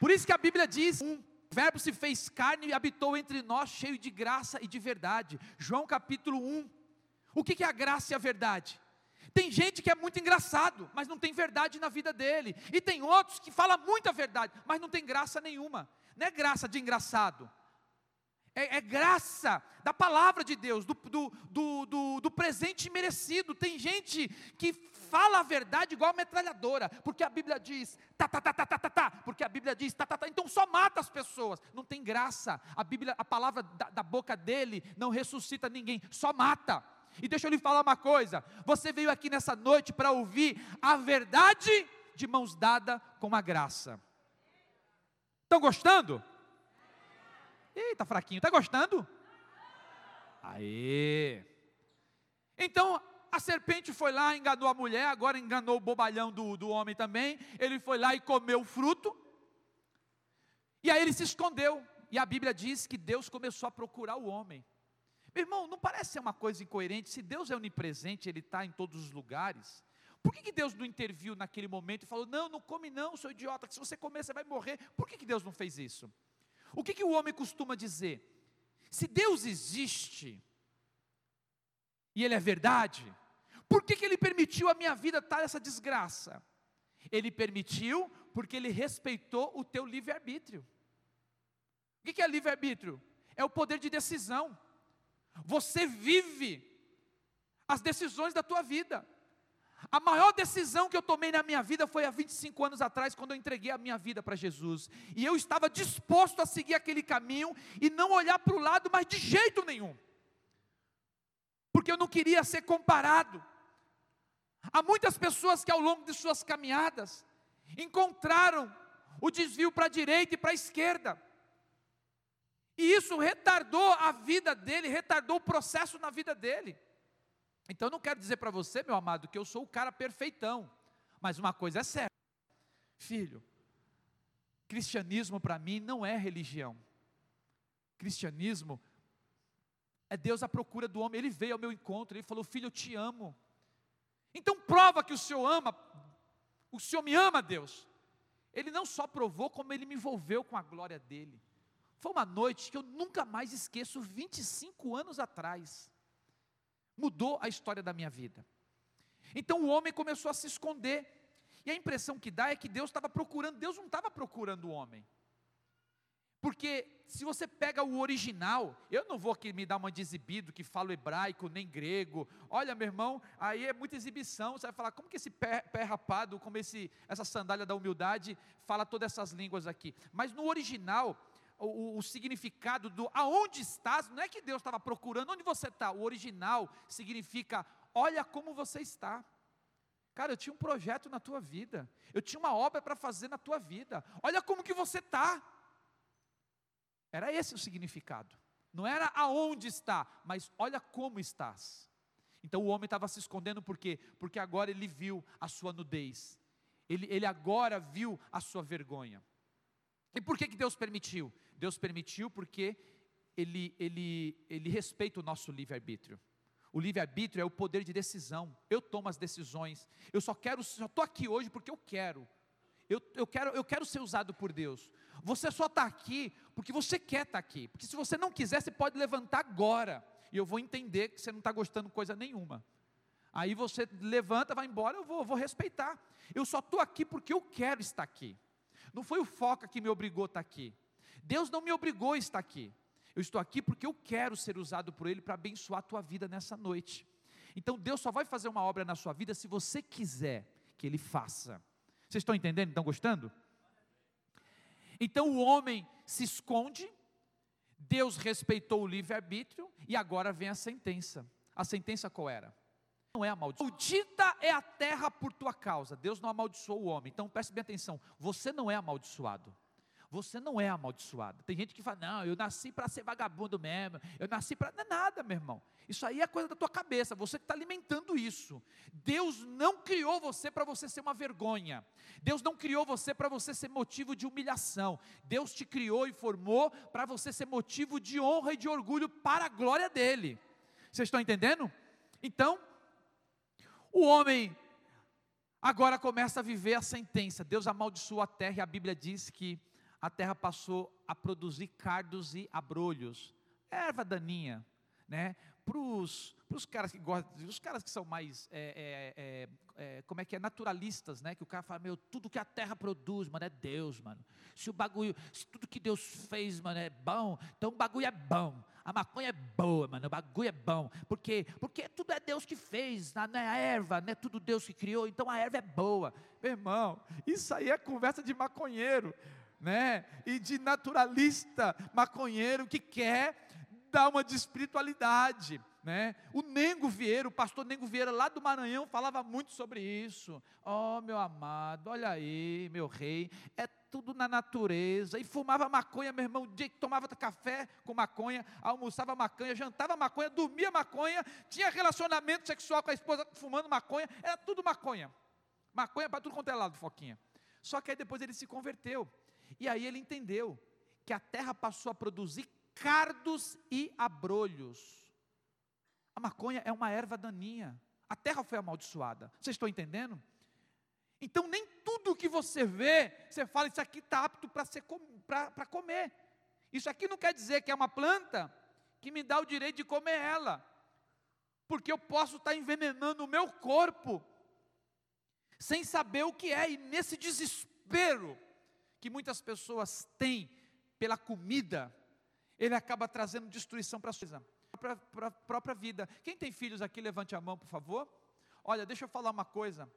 [SPEAKER 1] Por isso que a Bíblia diz: um verbo se fez carne e habitou entre nós, cheio de graça e de verdade. João capítulo 1. O que é a graça e a verdade? Tem gente que é muito engraçado, mas não tem verdade na vida dele. E tem outros que falam muita verdade, mas não tem graça nenhuma. Não é graça de engraçado. É, é graça da palavra de Deus, do, do, do, do presente merecido. Tem gente que fala a verdade igual a metralhadora, porque a Bíblia diz, tá, tá, tá, tá, tá, tá, tá, porque a Bíblia diz, tá, tá, tá, então só mata as pessoas, não tem graça, a Bíblia, a palavra da, da boca dele não ressuscita ninguém, só mata. E deixa eu lhe falar uma coisa: você veio aqui nessa noite para ouvir a verdade de mãos dadas com a graça. Estão gostando? Eita, fraquinho, está gostando? Aê! Então, a serpente foi lá, enganou a mulher, agora enganou o bobalhão do, do homem também. Ele foi lá e comeu o fruto. E aí ele se escondeu. E a Bíblia diz que Deus começou a procurar o homem. Meu irmão, não parece ser uma coisa incoerente? Se Deus é onipresente, Ele está em todos os lugares. Por que, que Deus não interviu naquele momento e falou: Não, não come, não, seu idiota, que se você comer você vai morrer? Por que, que Deus não fez isso? O que, que o homem costuma dizer? Se Deus existe, e Ele é verdade, por que, que Ele permitiu a minha vida estar essa desgraça? Ele permitiu porque Ele respeitou o teu livre-arbítrio. O que, que é livre-arbítrio? É o poder de decisão. Você vive as decisões da tua vida. A maior decisão que eu tomei na minha vida foi há 25 anos atrás, quando eu entreguei a minha vida para Jesus. E eu estava disposto a seguir aquele caminho e não olhar para o lado, mas de jeito nenhum. Porque eu não queria ser comparado. Há muitas pessoas que ao longo de suas caminhadas encontraram o desvio para a direita e para a esquerda. E isso retardou a vida dele, retardou o processo na vida dele. Então eu não quero dizer para você, meu amado, que eu sou o cara perfeitão. Mas uma coisa é certa. Filho, cristianismo para mim não é religião. Cristianismo é Deus à procura do homem. Ele veio ao meu encontro, ele falou: Filho, eu te amo. Então prova que o Senhor ama, o Senhor me ama, Deus. Ele não só provou, como ele me envolveu com a glória dele. Foi uma noite que eu nunca mais esqueço, 25 anos atrás. Mudou a história da minha vida. Então o homem começou a se esconder. E a impressão que dá é que Deus estava procurando, Deus não estava procurando o homem. Porque se você pega o original, eu não vou aqui me dar uma de exibido que falo hebraico nem grego. Olha, meu irmão, aí é muita exibição. Você vai falar, como que esse pé, pé rapado, como esse, essa sandália da humildade, fala todas essas línguas aqui. Mas no original, o, o, significado do aonde estás, não é que Deus estava procurando onde você está. O original significa, olha como você está. Cara, eu tinha um projeto na tua vida. Eu tinha uma obra para fazer na tua vida. Olha como que você está. Era esse o significado. Não era aonde está, mas olha como estás. Então o homem estava se escondendo por quê? Porque agora ele viu a sua nudez. Ele, ele agora viu a sua vergonha. E por que, que Deus permitiu? Deus permitiu porque ele, ele, ele respeita o nosso livre-arbítrio. O livre-arbítrio é o poder de decisão. Eu tomo as decisões. Eu só quero, só estou aqui hoje porque eu quero. Eu, eu, quero, eu quero ser usado por Deus. Você só está aqui porque você quer estar tá aqui. Porque se você não quiser, você pode levantar agora. E eu vou entender que você não está gostando de coisa nenhuma. Aí você levanta, vai embora, eu vou, vou respeitar. Eu só estou aqui porque eu quero estar aqui. Não foi o foca que me obrigou a estar aqui. Deus não me obrigou a estar aqui. Eu estou aqui porque eu quero ser usado por Ele para abençoar a tua vida nessa noite. Então Deus só vai fazer uma obra na sua vida se você quiser que Ele faça. Vocês estão entendendo? Estão gostando? Então o homem se esconde, Deus respeitou o livre-arbítrio e agora vem a sentença. A sentença qual era? Não é amaldiçoado. Maldita é a terra por tua causa. Deus não amaldiçoou o homem. Então preste bem atenção: você não é amaldiçoado. Você não é amaldiçoado. Tem gente que fala, não, eu nasci para ser vagabundo mesmo, eu nasci para. Não é nada, meu irmão. Isso aí é coisa da tua cabeça, você que está alimentando isso. Deus não criou você para você ser uma vergonha. Deus não criou você para você ser motivo de humilhação. Deus te criou e formou para você ser motivo de honra e de orgulho para a glória dEle. Vocês estão entendendo? Então, o homem agora começa a viver a sentença. Deus amaldiçoou a terra e a Bíblia diz que a terra passou a produzir cardos e abrolhos, erva daninha, né? Para os caras que gostam, os caras que são mais, é, é, é, é, como é que é, naturalistas, né? Que o cara fala, meu, tudo que a terra produz, mano, é Deus, mano. Se o bagulho, se tudo que Deus fez, mano, é bom, então o bagulho é bom. A maconha é boa, mano, o bagulho é bom. Porque, porque tudo é Deus que fez, né? a erva, não é tudo Deus que criou, então a erva é boa. Meu irmão, isso aí é conversa de maconheiro né? E de naturalista maconheiro que quer dar uma de espiritualidade, né? O Nengo Vieira, o pastor Nengo Vieira lá do Maranhão falava muito sobre isso. Oh, meu amado, olha aí, meu rei, é tudo na natureza. E fumava maconha, meu irmão, dia que tomava café com maconha, almoçava maconha, jantava maconha, dormia maconha, tinha relacionamento sexual com a esposa fumando maconha, era tudo maconha. Maconha para tudo quanto é lado, Foquinha. Só que aí depois ele se converteu. E aí ele entendeu que a terra passou a produzir cardos e abrolhos. A maconha é uma erva daninha. A terra foi amaldiçoada. Vocês estão entendendo? Então nem tudo que você vê, você fala, isso aqui está apto para comer. Isso aqui não quer dizer que é uma planta que me dá o direito de comer ela. Porque eu posso estar tá envenenando o meu corpo sem saber o que é, e nesse desespero, que muitas pessoas têm pela comida, ele acaba trazendo destruição para a sua pra, própria vida. Quem tem filhos aqui, levante a mão, por favor. Olha, deixa eu falar uma coisa.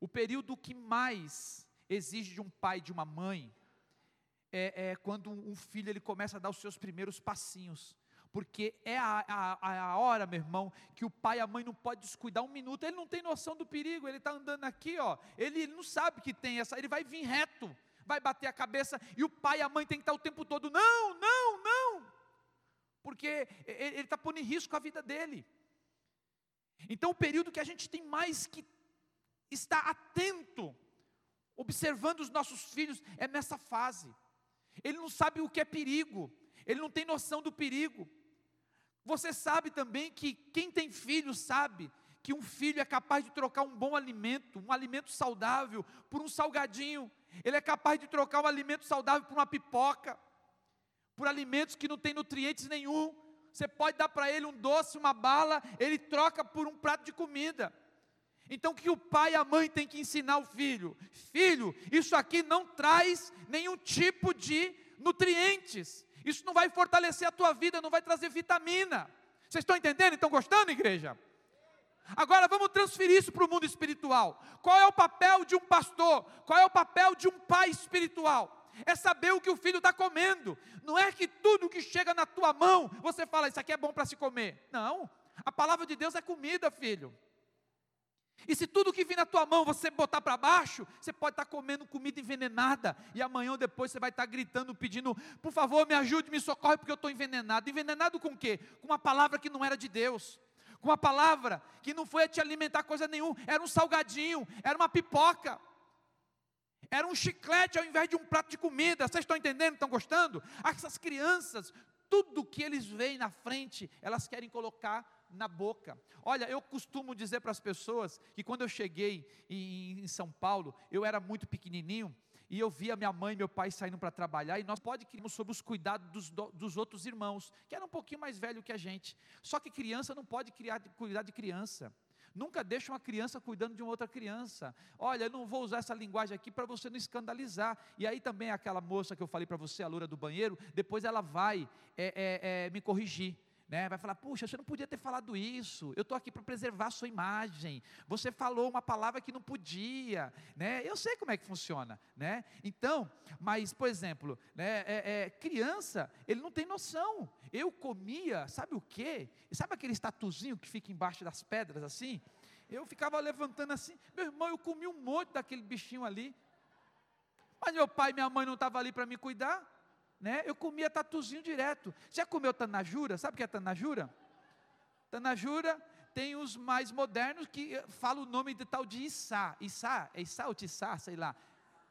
[SPEAKER 1] O período que mais exige de um pai de uma mãe é, é, quando um filho ele começa a dar os seus primeiros passinhos. Porque é a, a, a hora, meu irmão, que o pai e a mãe não pode descuidar um minuto. Ele não tem noção do perigo. Ele está andando aqui, ó. Ele, ele não sabe que tem essa. Ele vai vir reto vai bater a cabeça e o pai e a mãe tem que estar o tempo todo, não, não, não, porque ele está pondo em risco a vida dele. Então, o período que a gente tem mais que estar atento, observando os nossos filhos, é nessa fase. Ele não sabe o que é perigo, ele não tem noção do perigo. Você sabe também que quem tem filho sabe que um filho é capaz de trocar um bom alimento, um alimento saudável, por um salgadinho. Ele é capaz de trocar um alimento saudável por uma pipoca, por alimentos que não tem nutrientes nenhum. Você pode dar para ele um doce, uma bala, ele troca por um prato de comida. Então, que o pai e a mãe têm que ensinar o filho? Filho, isso aqui não traz nenhum tipo de nutrientes. Isso não vai fortalecer a tua vida, não vai trazer vitamina. Vocês estão entendendo? Estão gostando, igreja? Agora vamos transferir isso para o mundo espiritual. Qual é o papel de um pastor? Qual é o papel de um pai espiritual? É saber o que o filho está comendo. Não é que tudo que chega na tua mão você fala, isso aqui é bom para se comer. Não. A palavra de Deus é comida, filho. E se tudo que vir na tua mão você botar para baixo, você pode estar tá comendo comida envenenada. E amanhã ou depois você vai estar tá gritando, pedindo, por favor, me ajude, me socorre, porque eu estou envenenado. Envenenado com o quê? Com uma palavra que não era de Deus com uma palavra que não foi a te alimentar coisa nenhuma, era um salgadinho, era uma pipoca, era um chiclete ao invés de um prato de comida. Vocês estão entendendo? Estão gostando? Essas crianças, tudo que eles veem na frente, elas querem colocar na boca. Olha, eu costumo dizer para as pessoas que quando eu cheguei em, São Paulo, eu era muito pequenininho, e eu via minha mãe e meu pai saindo para trabalhar, e nós pode criarmos sobre os cuidados dos, dos outros irmãos, que eram um pouquinho mais velhos que a gente. Só que criança não pode criar, cuidar de criança. Nunca deixa uma criança cuidando de uma outra criança. Olha, não vou usar essa linguagem aqui para você não escandalizar. E aí também aquela moça que eu falei para você, a loura do banheiro, depois ela vai é, é, é, me corrigir né? vai falar: puxa, você não podia ter falado isso, eu estou aqui para preservar a sua imagem, você falou uma palavra que não podia, né? eu sei como é que funciona. Né? Então, mas, por exemplo, né, é, é, criança, ele não tem noção. Eu comia, sabe o quê? Sabe aquele estatuzinho que fica embaixo das pedras assim? Eu ficava levantando assim, meu irmão, eu comi um monte daquele bichinho ali. Mas meu pai e minha mãe não estavam ali para me cuidar, né? Eu comia tatuzinho direto. Já comeu tanajura? Sabe o que é tanajura? Tanajura tem os mais modernos que falam o nome de tal de Issá. Issá, é Issá ou Tissá, sei lá.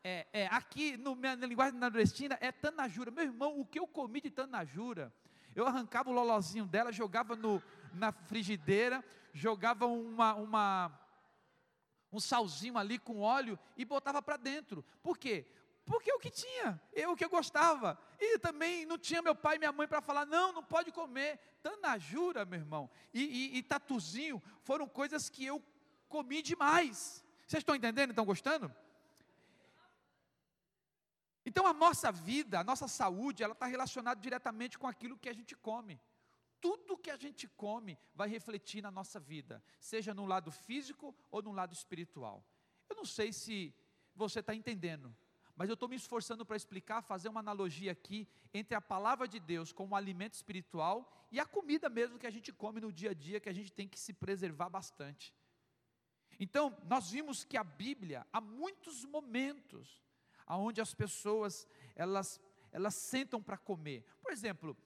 [SPEAKER 1] É, é, aqui no, na linguagem nordestina é tanajura. Meu irmão, o que eu comi de tanajura? Eu arrancava o lolozinho dela, jogava no, na frigideira, jogava uma, uma, um salzinho ali com óleo e botava para dentro. Por quê? Porque é o que tinha, eu o que eu gostava. E também não tinha meu pai e minha mãe para falar, não, não pode comer. Tanajura, meu irmão, e, e, e tatuzinho foram coisas que eu comi demais. Vocês estão entendendo? Estão gostando? Então a nossa vida, a nossa saúde, ela está relacionada diretamente com aquilo que a gente come. Tudo que a gente come vai refletir na nossa vida, seja no lado físico ou no lado espiritual. Eu não sei se você está entendendo, mas eu estou me esforçando para explicar, fazer uma analogia aqui entre a palavra de Deus como alimento espiritual e a comida mesmo que a gente come no dia a dia, que a gente tem que se preservar bastante. Então, nós vimos que a Bíblia, há muitos momentos, onde as pessoas, elas, elas sentam para comer. Por exemplo,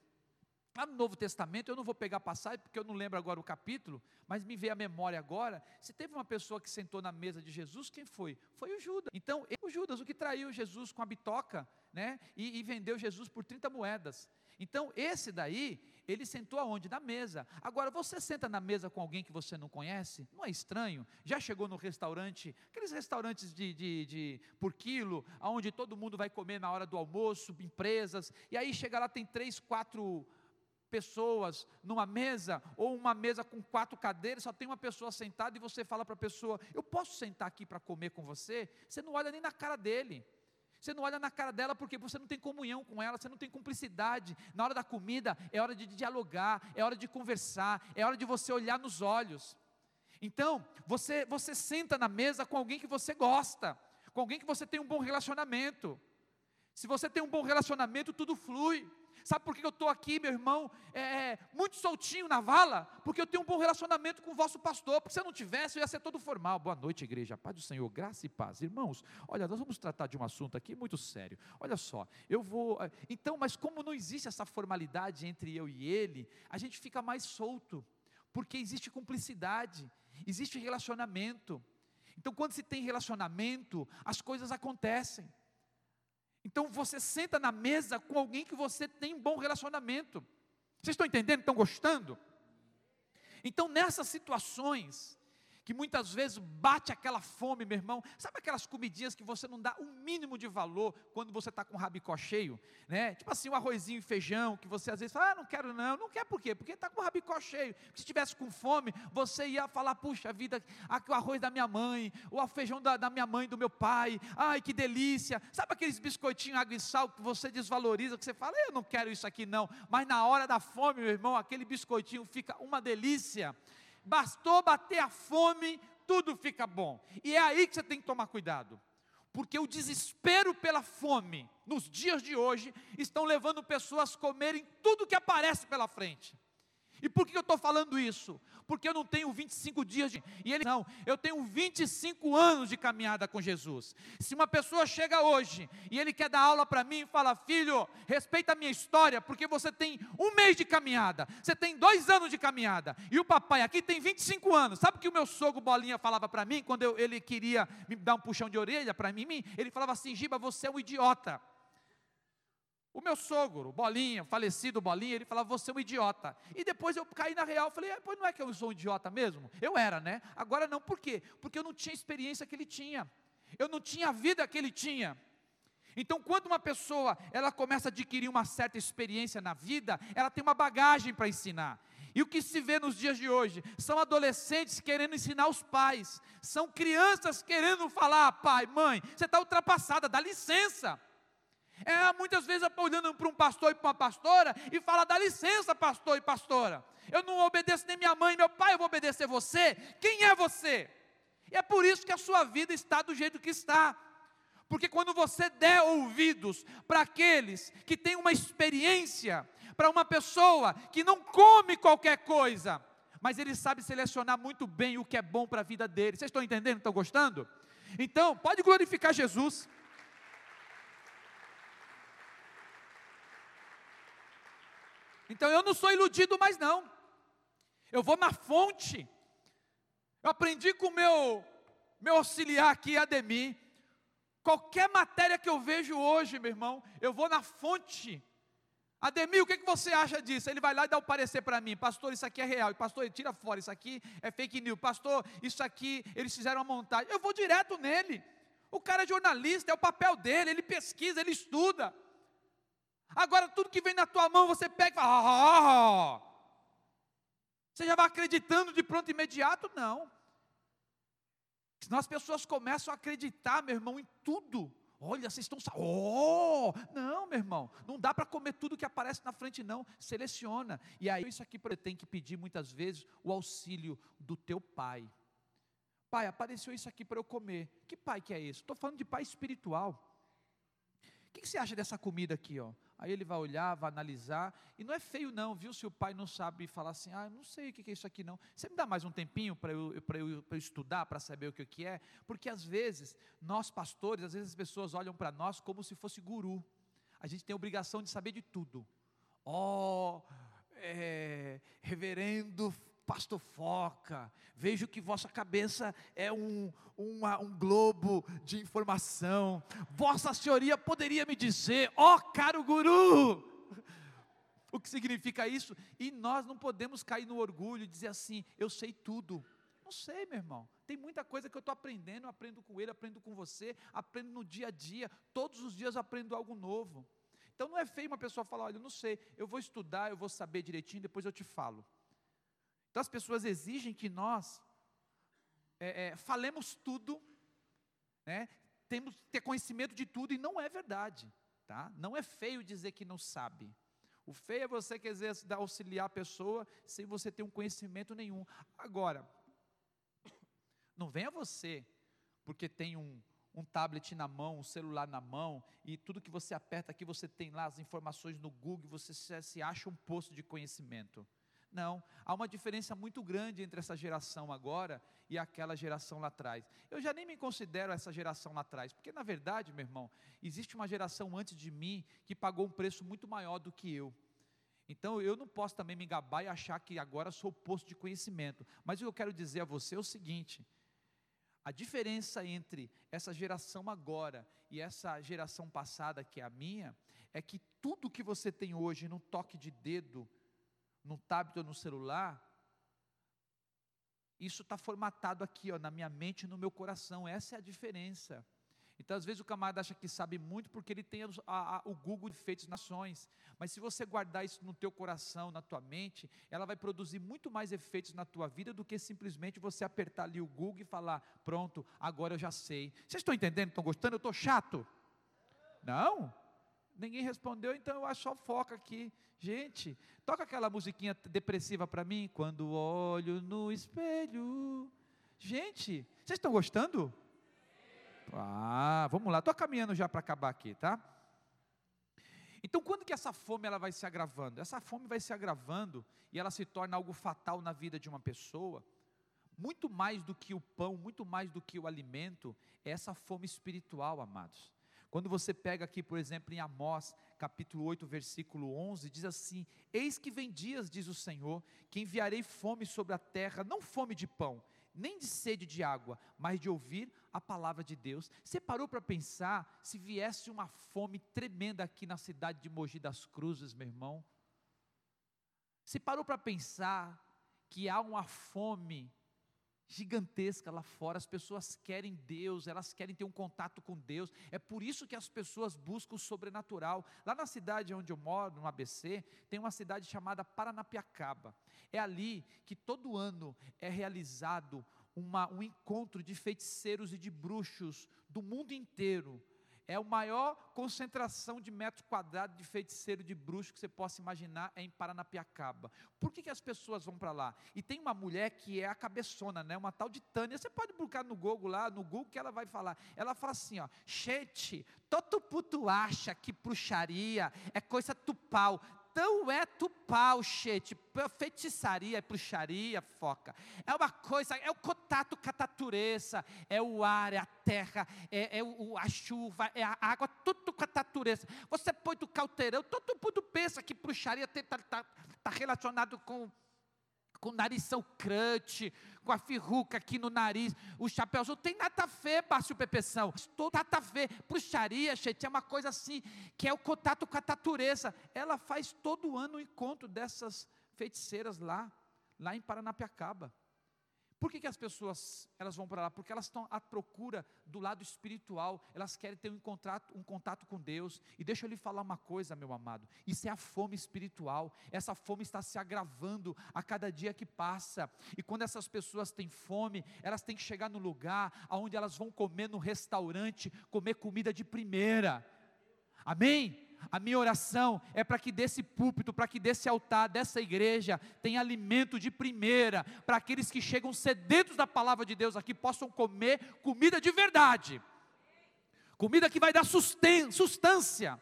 [SPEAKER 1] Lá no Novo Testamento, eu não vou pegar passagem, porque eu não lembro agora o capítulo, mas me veio a memória agora. Se teve uma pessoa que sentou na mesa de Jesus, quem foi? Foi o Judas. Então, o Judas, o que traiu Jesus com a bitoca, né? E, e vendeu Jesus por 30 moedas. Então, esse daí, ele sentou aonde? Na mesa. Agora, você senta na mesa com alguém que você não conhece? Não é estranho? Já chegou no restaurante, aqueles restaurantes de, de, de por quilo, onde todo mundo vai comer na hora do almoço, empresas, e aí chega lá, tem três, quatro pessoas numa mesa, ou uma mesa com quatro cadeiras, só tem uma pessoa sentada e você fala para a pessoa: Eu posso sentar aqui para comer com você? Você não olha nem na cara dele. Você não olha na cara dela porque você não tem comunhão com ela, você não tem cumplicidade. Na hora da comida é hora de dialogar, é hora de conversar, é hora de você olhar nos olhos. Então, você você senta na mesa com alguém que você gosta, com alguém que você tem um bom relacionamento. Se você tem um bom relacionamento, tudo flui. Sabe por que eu estou aqui, meu irmão, é, é, muito soltinho na vala? Porque eu tenho um bom relacionamento com o vosso pastor. Porque se eu não tivesse, eu ia ser todo formal. Boa noite, igreja. Paz do Senhor, graça e paz. Irmãos, olha, nós vamos tratar de um assunto aqui muito sério. Olha só, eu vou. É, então, mas como não existe essa formalidade entre eu e ele, a gente fica mais solto. Porque existe cumplicidade, existe relacionamento. Então, quando se tem relacionamento, as coisas acontecem. Então você senta na mesa com alguém que você tem um bom relacionamento. Vocês estão entendendo? Estão gostando? Então nessas situações, que muitas vezes bate aquela fome, meu irmão. Sabe aquelas comidinhas que você não dá o um mínimo de valor quando você está com o rabicó cheio, né? Tipo assim, um arrozinho e feijão, que você às vezes fala, ah, não quero não, não quer por quê? Porque está com o rabicó cheio. Se tivesse com fome, você ia falar, puxa vida, o arroz da minha mãe, o feijão da, da minha mãe, do meu pai, ai que delícia. Sabe aqueles biscoitinhos água e sal que você desvaloriza, que você fala, eu não quero isso aqui não. Mas na hora da fome, meu irmão, aquele biscoitinho fica uma delícia bastou bater a fome, tudo fica bom. E é aí que você tem que tomar cuidado. Porque o desespero pela fome, nos dias de hoje, estão levando pessoas a comerem tudo que aparece pela frente. E por que eu estou falando isso? Porque eu não tenho 25 dias de. E ele não, eu tenho 25 anos de caminhada com Jesus. Se uma pessoa chega hoje e ele quer dar aula para mim e fala, filho, respeita a minha história, porque você tem um mês de caminhada, você tem dois anos de caminhada, e o papai aqui tem 25 anos. Sabe o que o meu sogro Bolinha falava para mim quando eu, ele queria me dar um puxão de orelha para mim? Ele falava assim: Giba, você é um idiota. O meu sogro, Bolinha, falecido Bolinha, ele falava, você é um idiota. E depois eu caí na real, falei, ah, pois não é que eu sou um idiota mesmo? Eu era, né? Agora não, por quê? Porque eu não tinha a experiência que ele tinha. Eu não tinha a vida que ele tinha. Então, quando uma pessoa, ela começa a adquirir uma certa experiência na vida, ela tem uma bagagem para ensinar. E o que se vê nos dias de hoje são adolescentes querendo ensinar os pais, são crianças querendo falar, pai, mãe, você está ultrapassada, dá licença. É muitas vezes olhando para um pastor e para uma pastora e fala: dá licença, pastor e pastora. Eu não obedeço nem minha mãe, meu pai, eu vou obedecer você. Quem é você? E é por isso que a sua vida está do jeito que está. Porque quando você der ouvidos para aqueles que têm uma experiência, para uma pessoa que não come qualquer coisa, mas ele sabe selecionar muito bem o que é bom para a vida dele. Vocês estão entendendo? Estão gostando? Então, pode glorificar Jesus. Então eu não sou iludido mais não. Eu vou na fonte. Eu aprendi com o meu, meu auxiliar aqui, Ademir. Qualquer matéria que eu vejo hoje, meu irmão, eu vou na fonte. Ademir, o que, que você acha disso? Ele vai lá e dá o parecer para mim, pastor, isso aqui é real, pastor, tira fora, isso aqui é fake news, pastor, isso aqui, eles fizeram uma montagem, eu vou direto nele, o cara é jornalista, é o papel dele, ele pesquisa, ele estuda, agora tudo que vem na tua mão, você pega e fala, oh, você já vai acreditando de pronto imediato? Não, senão as pessoas começam a acreditar, meu irmão, em tudo, Olha, vocês estão. Oh! Não, meu irmão, não dá para comer tudo que aparece na frente, não. Seleciona. E aí, isso aqui você tem que pedir muitas vezes o auxílio do teu pai. Pai, apareceu isso aqui para eu comer. Que pai que é esse? Estou falando de pai espiritual. O que, que você acha dessa comida aqui? Ó? Aí ele vai olhar, vai analisar, e não é feio não, viu? Se o pai não sabe falar assim, ah, não sei o que é isso aqui não. Você me dá mais um tempinho para eu, eu, eu, eu estudar, para saber o que, que é? Porque às vezes, nós pastores, às vezes as pessoas olham para nós como se fosse guru. A gente tem a obrigação de saber de tudo. Ó, oh, é, reverendo pastor Foca, vejo que vossa cabeça é um, uma, um globo de informação. Vossa senhoria poderia me dizer, ó oh, caro guru, o que significa isso? E nós não podemos cair no orgulho e dizer assim, eu sei tudo. Não sei, meu irmão. Tem muita coisa que eu estou aprendendo, aprendo com ele, aprendo com você, aprendo no dia a dia. Todos os dias aprendo algo novo. Então não é feio uma pessoa falar, olha, eu não sei, eu vou estudar, eu vou saber direitinho, depois eu te falo. Então as pessoas exigem que nós é, é, falemos tudo, né? temos ter conhecimento de tudo, e não é verdade. Tá? Não é feio dizer que não sabe. O feio é você querer auxiliar a pessoa sem você ter um conhecimento nenhum. Agora, não venha você, porque tem um, um tablet na mão, um celular na mão, e tudo que você aperta aqui, você tem lá as informações no Google, você se, se acha um poço de conhecimento. Não, há uma diferença muito grande entre essa geração agora e aquela geração lá atrás. Eu já nem me considero essa geração lá atrás, porque na verdade, meu irmão, existe uma geração antes de mim que pagou um preço muito maior do que eu. Então eu não posso também me gabar e achar que agora sou o posto de conhecimento. Mas o que eu quero dizer a você é o seguinte: a diferença entre essa geração agora e essa geração passada, que é a minha, é que tudo que você tem hoje no toque de dedo, no tablet ou no celular, isso está formatado aqui, ó, na minha mente e no meu coração. Essa é a diferença. Então, às vezes, o camarada acha que sabe muito porque ele tem a, a, o Google de feitos nações. Mas se você guardar isso no teu coração, na tua mente, ela vai produzir muito mais efeitos na tua vida do que simplesmente você apertar ali o Google e falar: pronto, agora eu já sei. Vocês estão entendendo? Estão gostando? Eu estou chato? Não? Ninguém respondeu, então eu acho foca aqui. Gente, toca aquela musiquinha depressiva para mim. Quando olho no espelho. Gente, vocês estão gostando? Ah, vamos lá. Estou caminhando já para acabar aqui, tá? Então, quando que essa fome ela vai se agravando? Essa fome vai se agravando e ela se torna algo fatal na vida de uma pessoa. Muito mais do que o pão, muito mais do que o alimento, é essa fome espiritual, amados. Quando você pega aqui, por exemplo, em Amós, capítulo 8, versículo 11, diz assim: Eis que vem dias, diz o Senhor, que enviarei fome sobre a terra, não fome de pão, nem de sede de água, mas de ouvir a palavra de Deus. Você parou para pensar se viesse uma fome tremenda aqui na cidade de Mogi das Cruzes, meu irmão? Você parou para pensar que há uma fome gigantesca lá fora, as pessoas querem Deus, elas querem ter um contato com Deus, é por isso que as pessoas buscam o sobrenatural. Lá na cidade onde eu moro, no ABC, tem uma cidade chamada Paranapiacaba. É ali que todo ano é realizado uma, um encontro de feiticeiros e de bruxos do mundo inteiro é a maior concentração de metros quadrados de feiticeiro de bruxo que você possa imaginar é em Paranapiacaba. Por que, que as pessoas vão para lá? E tem uma mulher que é a cabeçona, né? uma tal de Tânia. Você pode buscar no Google lá, no Google que ela vai falar. Ela fala assim, ó, gente, todo puto acha que bruxaria é coisa tupau. Então é tupau, gente, feitiçaria, é bruxaria, foca. É uma coisa, é o contato com a natureza, é o ar, é a terra, é, é o, a chuva, é a água, tudo com a natureza. Você põe do calteirão, todo mundo pensa que bruxaria está tá, tá relacionado com com o nariz crante, com a firruca aqui no nariz, o chapéu não tem nada a ver, Márcio Pepeção, nada a ver, bruxaria, gente, é uma coisa assim, que é o contato com a natureza, ela faz todo ano o encontro dessas feiticeiras lá, lá em Paranapiacaba, por que, que as pessoas elas vão para lá? Porque elas estão à procura do lado espiritual, elas querem ter um contato, um contato com Deus. E deixa eu lhe falar uma coisa, meu amado: isso é a fome espiritual. Essa fome está se agravando a cada dia que passa. E quando essas pessoas têm fome, elas têm que chegar no lugar onde elas vão comer no restaurante, comer comida de primeira. Amém? A minha oração é para que desse púlpito, para que desse altar, dessa igreja, tenha alimento de primeira, para aqueles que chegam sedentos da palavra de Deus aqui possam comer comida de verdade, comida que vai dar sustância,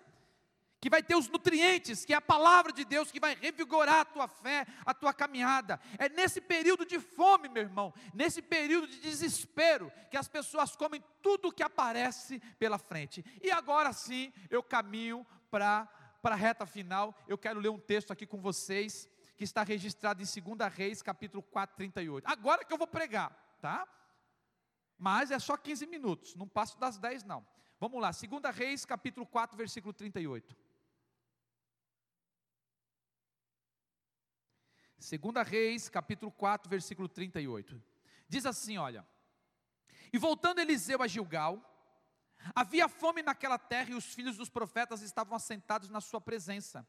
[SPEAKER 1] que vai ter os nutrientes, que é a palavra de Deus, que vai revigorar a tua fé, a tua caminhada. É nesse período de fome, meu irmão, nesse período de desespero, que as pessoas comem tudo que aparece pela frente. E agora sim, eu caminho para a reta final, eu quero ler um texto aqui com vocês, que está registrado em 2 Reis, capítulo 4, 38. Agora que eu vou pregar, tá? Mas é só 15 minutos, não passo das 10 não. Vamos lá, 2 Reis, capítulo 4, versículo 38. 2 Reis, capítulo 4, versículo 38. Diz assim: olha. E voltando Eliseu a Gilgal, Havia fome naquela terra e os filhos dos profetas estavam assentados na sua presença.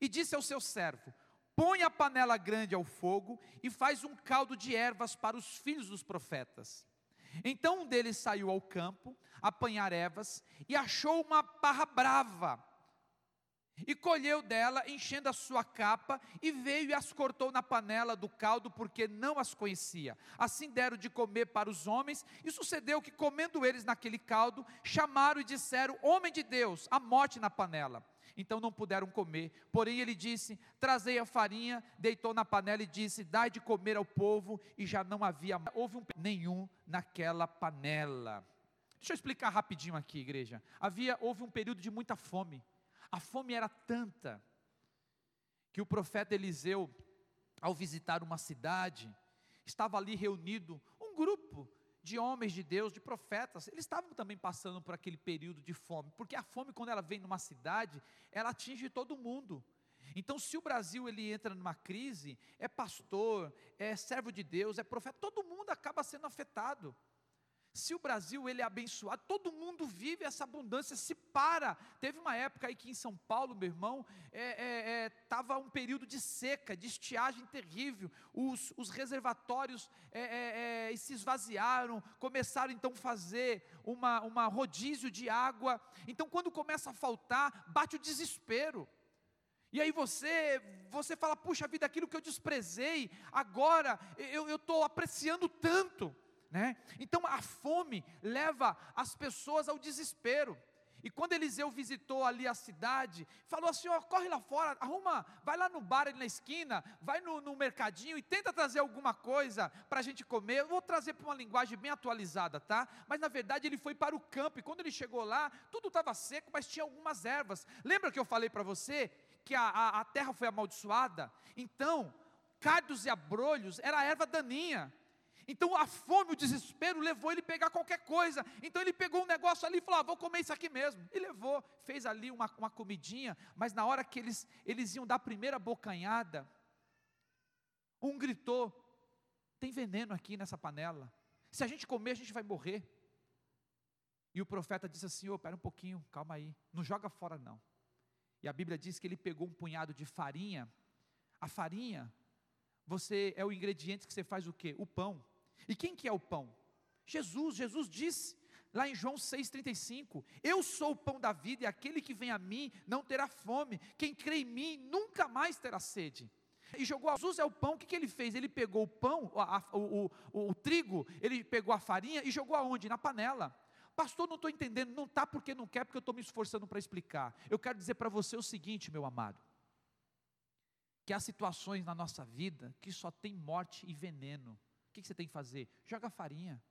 [SPEAKER 1] E disse ao seu servo: Põe a panela grande ao fogo e faz um caldo de ervas para os filhos dos profetas. Então um deles saiu ao campo, apanhar ervas, e achou uma parra brava e colheu dela, enchendo a sua capa, e veio e as cortou na panela do caldo, porque não as conhecia. Assim deram de comer para os homens, e sucedeu que, comendo eles naquele caldo, chamaram e disseram: Homem de Deus, a morte na panela. Então não puderam comer. Porém ele disse: Trazei a farinha, deitou na panela e disse: Dai de comer ao povo, e já não havia houve um nenhum naquela panela. Deixa eu explicar rapidinho aqui, igreja. Havia houve um período de muita fome. A fome era tanta que o profeta Eliseu, ao visitar uma cidade, estava ali reunido um grupo de homens de Deus, de profetas, eles estavam também passando por aquele período de fome, porque a fome quando ela vem numa cidade, ela atinge todo mundo. Então, se o Brasil ele entra numa crise, é pastor, é servo de Deus, é profeta, todo mundo acaba sendo afetado. Se o Brasil ele é abençoado, todo mundo vive essa abundância, se para. Teve uma época aí que em São Paulo, meu irmão, estava é, é, é um período de seca, de estiagem terrível. Os, os reservatórios é, é, é, se esvaziaram, começaram então a fazer uma, uma rodízio de água. Então, quando começa a faltar, bate o desespero. E aí você, você fala, puxa vida, aquilo que eu desprezei, agora eu estou apreciando tanto. Né? Então a fome leva as pessoas ao desespero. E quando Eliseu visitou ali a cidade, falou assim: ó, corre lá fora, arruma, vai lá no bar ali na esquina, vai no, no mercadinho e tenta trazer alguma coisa para a gente comer. Eu vou trazer para uma linguagem bem atualizada, tá? Mas na verdade ele foi para o campo, e quando ele chegou lá, tudo estava seco, mas tinha algumas ervas. Lembra que eu falei para você que a, a, a terra foi amaldiçoada? Então, cardos e abrolhos era erva daninha. Então a fome, o desespero levou ele a pegar qualquer coisa. Então ele pegou um negócio ali e falou: ah, vou comer isso aqui mesmo. E levou, fez ali uma, uma comidinha, mas na hora que eles, eles iam dar a primeira bocanhada, um gritou: tem veneno aqui nessa panela. Se a gente comer, a gente vai morrer. E o profeta disse assim: oh, pera um pouquinho, calma aí, não joga fora não. E a Bíblia diz que ele pegou um punhado de farinha. A farinha, você é o ingrediente que você faz o quê? O pão. E quem que é o pão? Jesus, Jesus disse lá em João 6,35: Eu sou o pão da vida, e aquele que vem a mim não terá fome, quem crê em mim nunca mais terá sede. E jogou Jesus é o pão, o que, que ele fez? Ele pegou o pão, a, a, o, o, o, trigo, ele pegou a farinha e jogou aonde? Na panela. Pastor, não estou entendendo, não está porque não quer, porque eu estou me esforçando para explicar. Eu quero dizer para você o seguinte, meu amado. que há situações na nossa vida que só tem morte e veneno. O que você tem que fazer? Joga farinha.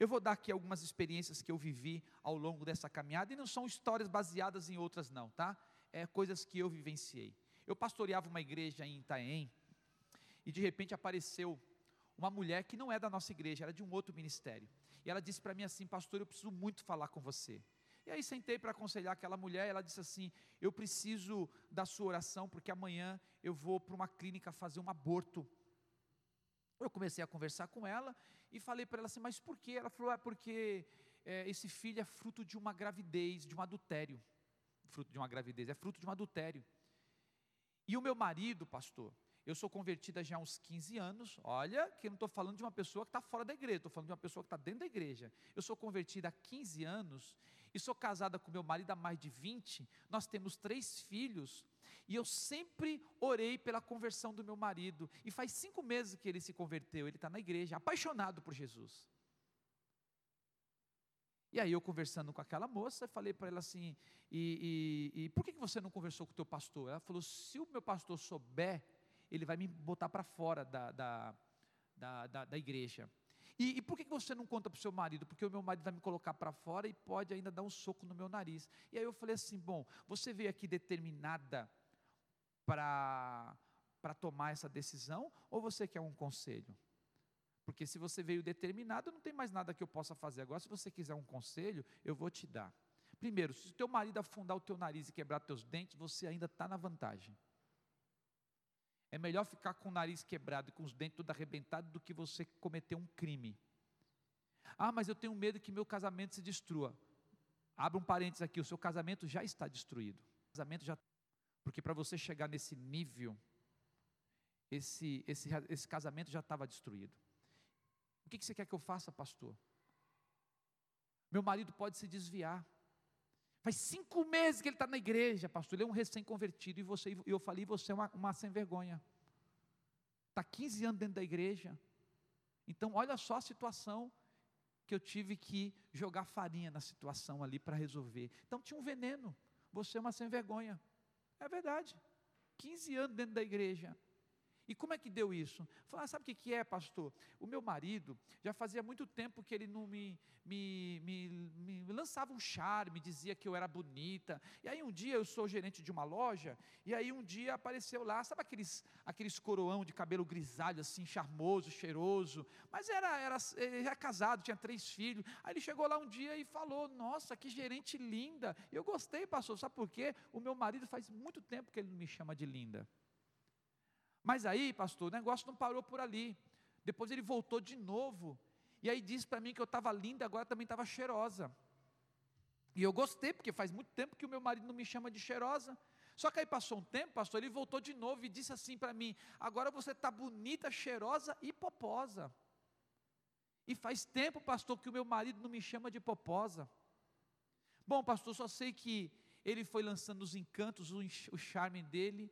[SPEAKER 1] Eu vou dar aqui algumas experiências que eu vivi ao longo dessa caminhada, e não são histórias baseadas em outras, não, tá? É coisas que eu vivenciei. Eu pastoreava uma igreja em Itaém, e de repente apareceu uma mulher que não é da nossa igreja, era de um outro ministério. E ela disse para mim assim: Pastor, eu preciso muito falar com você. E aí sentei para aconselhar aquela mulher, ela disse assim: Eu preciso da sua oração, porque amanhã eu vou para uma clínica fazer um aborto. Eu comecei a conversar com ela e falei para ela assim: Mas por quê? Ela falou: É porque é, esse filho é fruto de uma gravidez, de um adultério. Fruto de uma gravidez, é fruto de um adultério. E o meu marido, pastor, eu sou convertida já há uns 15 anos. Olha, que eu não estou falando de uma pessoa que está fora da igreja, estou falando de uma pessoa que está dentro da igreja. Eu sou convertida há 15 anos e sou casada com meu marido há mais de 20. Nós temos três filhos. E eu sempre orei pela conversão do meu marido. E faz cinco meses que ele se converteu. Ele está na igreja, apaixonado por Jesus. E aí eu conversando com aquela moça, falei para ela assim, e, e, e, por que você não conversou com o teu pastor? Ela falou, se o meu pastor souber ele vai me botar para fora da, da, da, da, da igreja. E, e, por que você não conta para o seu marido? Porque o meu marido vai me colocar para fora e pode ainda dar um soco no meu nariz. E aí eu falei assim: bom, você veio aqui determinada para tomar essa decisão ou você quer um conselho? Porque se você veio determinado, não tem mais nada que eu possa fazer. Agora, se você quiser um conselho, eu vou te dar. Primeiro, se o teu marido afundar o teu nariz e quebrar teus dentes, você ainda está na vantagem. É melhor ficar com o nariz quebrado e com os dentes tudo arrebentados do que você cometer um crime. Ah, mas eu tenho medo que meu casamento se destrua. Abra um parênteses aqui, o seu casamento já está destruído. O casamento já porque para você chegar nesse nível, esse, esse, esse casamento já estava destruído. O que, que você quer que eu faça, pastor? Meu marido pode se desviar. Faz cinco meses que ele está na igreja, pastor. Ele é um recém-convertido. E você, eu falei, você é uma, uma sem vergonha. Está 15 anos dentro da igreja. Então, olha só a situação que eu tive que jogar farinha na situação ali para resolver. Então, tinha um veneno. Você é uma sem vergonha. É verdade. 15 anos dentro da igreja. E como é que deu isso? Falei, ah, sabe o que, é, pastor? O meu marido, já fazia muito tempo que ele não me, me, me, me lançava um charme, dizia que eu era bonita. E aí um dia eu sou gerente de uma loja, e aí um dia apareceu lá, sabe aqueles, aqueles coroão de cabelo grisalho, assim, charmoso, cheiroso. Mas era, era, era casado, tinha três filhos. Aí ele chegou lá um dia e falou: Nossa, que gerente linda. Eu gostei, pastor, sabe por quê? O meu marido faz muito tempo que ele não me chama de linda. Mas aí, pastor, o negócio não parou por ali. Depois ele voltou de novo. E aí disse para mim que eu estava linda, agora também estava cheirosa. E eu gostei, porque faz muito tempo que o meu marido não me chama de cheirosa. Só que aí passou um tempo, pastor, ele voltou de novo e disse assim para mim: agora você está bonita, cheirosa e poposa. E faz tempo, pastor, que o meu marido não me chama de poposa. Bom, pastor, só sei que ele foi lançando os encantos, o charme dele,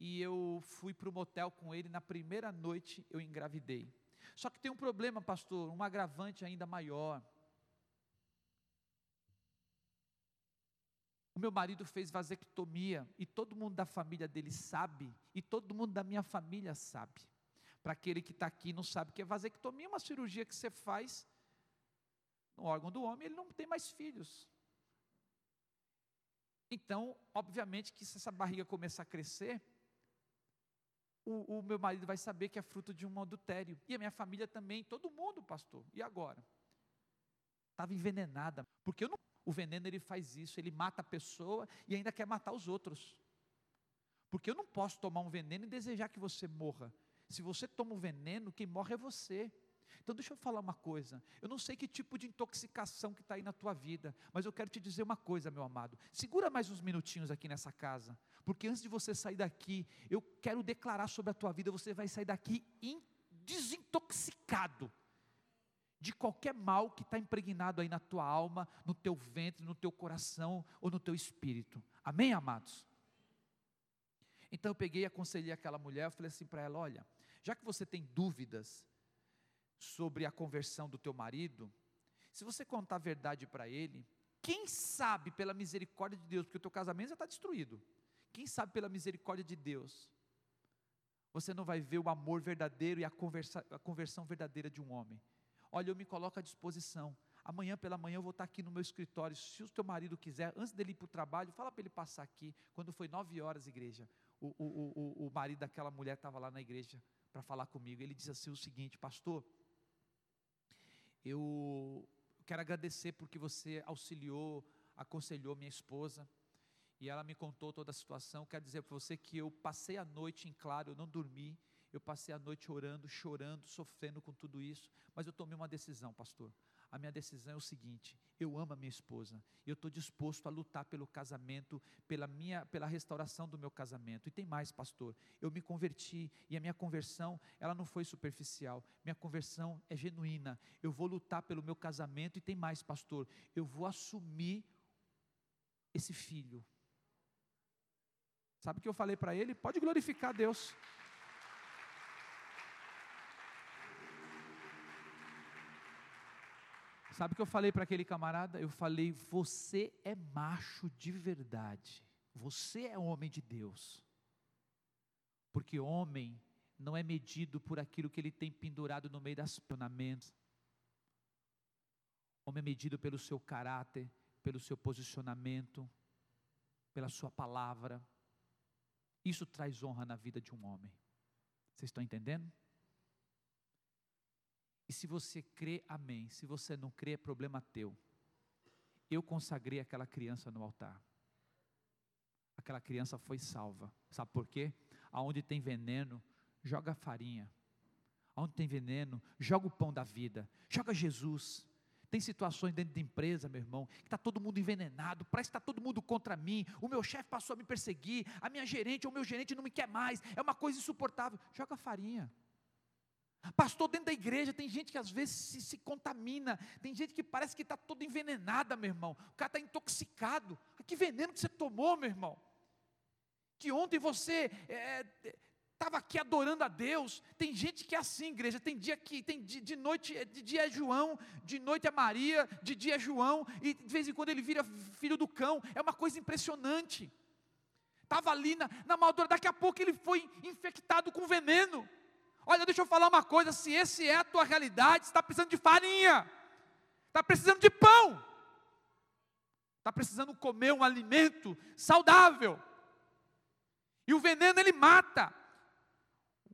[SPEAKER 1] e eu fui para o motel com ele. Na primeira noite eu engravidei. Só que tem um problema, pastor, um agravante ainda maior. O meu marido fez vasectomia e todo mundo da família dele sabe, e todo mundo da minha família sabe. Para aquele que está aqui e não sabe que é vasectomia, é uma cirurgia que você faz no órgão do homem, ele não tem mais filhos. Então, obviamente que se essa barriga começar a crescer, o, o meu marido vai saber que é fruto de um adultério. E a minha família também, todo mundo, pastor. E agora? Estava envenenada. Porque não, o veneno ele faz isso, ele mata a pessoa e ainda quer matar os outros. Porque eu não posso tomar um veneno e desejar que você morra. Se você toma um veneno, quem morre é você. Então deixa eu falar uma coisa. Eu não sei que tipo de intoxicação que está aí na tua vida, mas eu quero te dizer uma coisa, meu amado. Segura mais uns minutinhos aqui nessa casa, porque antes de você sair daqui, eu quero declarar sobre a tua vida. Você vai sair daqui desintoxicado de qualquer mal que está impregnado aí na tua alma, no teu ventre, no teu coração ou no teu espírito. Amém, amados? Então eu peguei e aconselhei aquela mulher, eu falei assim para ela: olha, já que você tem dúvidas sobre a conversão do teu marido, se você contar a verdade para ele, quem sabe pela misericórdia de Deus, porque o teu casamento já está destruído, quem sabe pela misericórdia de Deus, você não vai ver o amor verdadeiro e a, conversa, a conversão verdadeira de um homem. Olha, eu me coloco à disposição. Amanhã pela manhã eu vou estar aqui no meu escritório. Se o teu marido quiser, antes dele ir para o trabalho, fala para ele passar aqui. Quando foi nove horas, igreja, o, o, o, o marido daquela mulher estava lá na igreja para falar comigo. Ele disse assim o seguinte, pastor, eu quero agradecer porque você auxiliou, aconselhou minha esposa e ela me contou toda a situação. Quero dizer para você que eu passei a noite em claro, eu não dormi, eu passei a noite orando, chorando, sofrendo com tudo isso, mas eu tomei uma decisão, pastor. A minha decisão é o seguinte: eu amo a minha esposa, eu estou disposto a lutar pelo casamento, pela minha, pela restauração do meu casamento. E tem mais, pastor. Eu me converti e a minha conversão, ela não foi superficial. Minha conversão é genuína. Eu vou lutar pelo meu casamento e tem mais, pastor. Eu vou assumir esse filho. Sabe o que eu falei para ele? Pode glorificar Deus. Sabe o que eu falei para aquele camarada? Eu falei: você é macho de verdade. Você é homem de Deus. Porque homem não é medido por aquilo que ele tem pendurado no meio das planamentos. Homem é medido pelo seu caráter, pelo seu posicionamento, pela sua palavra. Isso traz honra na vida de um homem. Vocês estão entendendo? E se você crê, amém. Se você não crê, é problema teu. Eu consagrei aquela criança no altar. Aquela criança foi salva. Sabe por quê? Aonde tem veneno, joga farinha. Aonde tem veneno, joga o pão da vida. Joga Jesus. Tem situações dentro de empresa, meu irmão, que está todo mundo envenenado, parece que está todo mundo contra mim. O meu chefe passou a me perseguir, a minha gerente ou o meu gerente não me quer mais. É uma coisa insuportável. Joga farinha. Pastor, dentro da igreja tem gente que às vezes se, se contamina, tem gente que parece que está toda envenenada, meu irmão. O cara está intoxicado. Que veneno que você tomou, meu irmão? Que ontem você estava aqui adorando a Deus. Tem gente que é assim, igreja. Tem dia que tem de, de noite, de dia é João, de noite é Maria, de dia é João, e de vez em quando ele vira filho do cão. É uma coisa impressionante. Estava ali na, na maldura, daqui a pouco ele foi infectado com veneno. Olha, deixa eu falar uma coisa: se esse é a tua realidade, está precisando de farinha, está precisando de pão, está precisando comer um alimento saudável. E o veneno ele mata.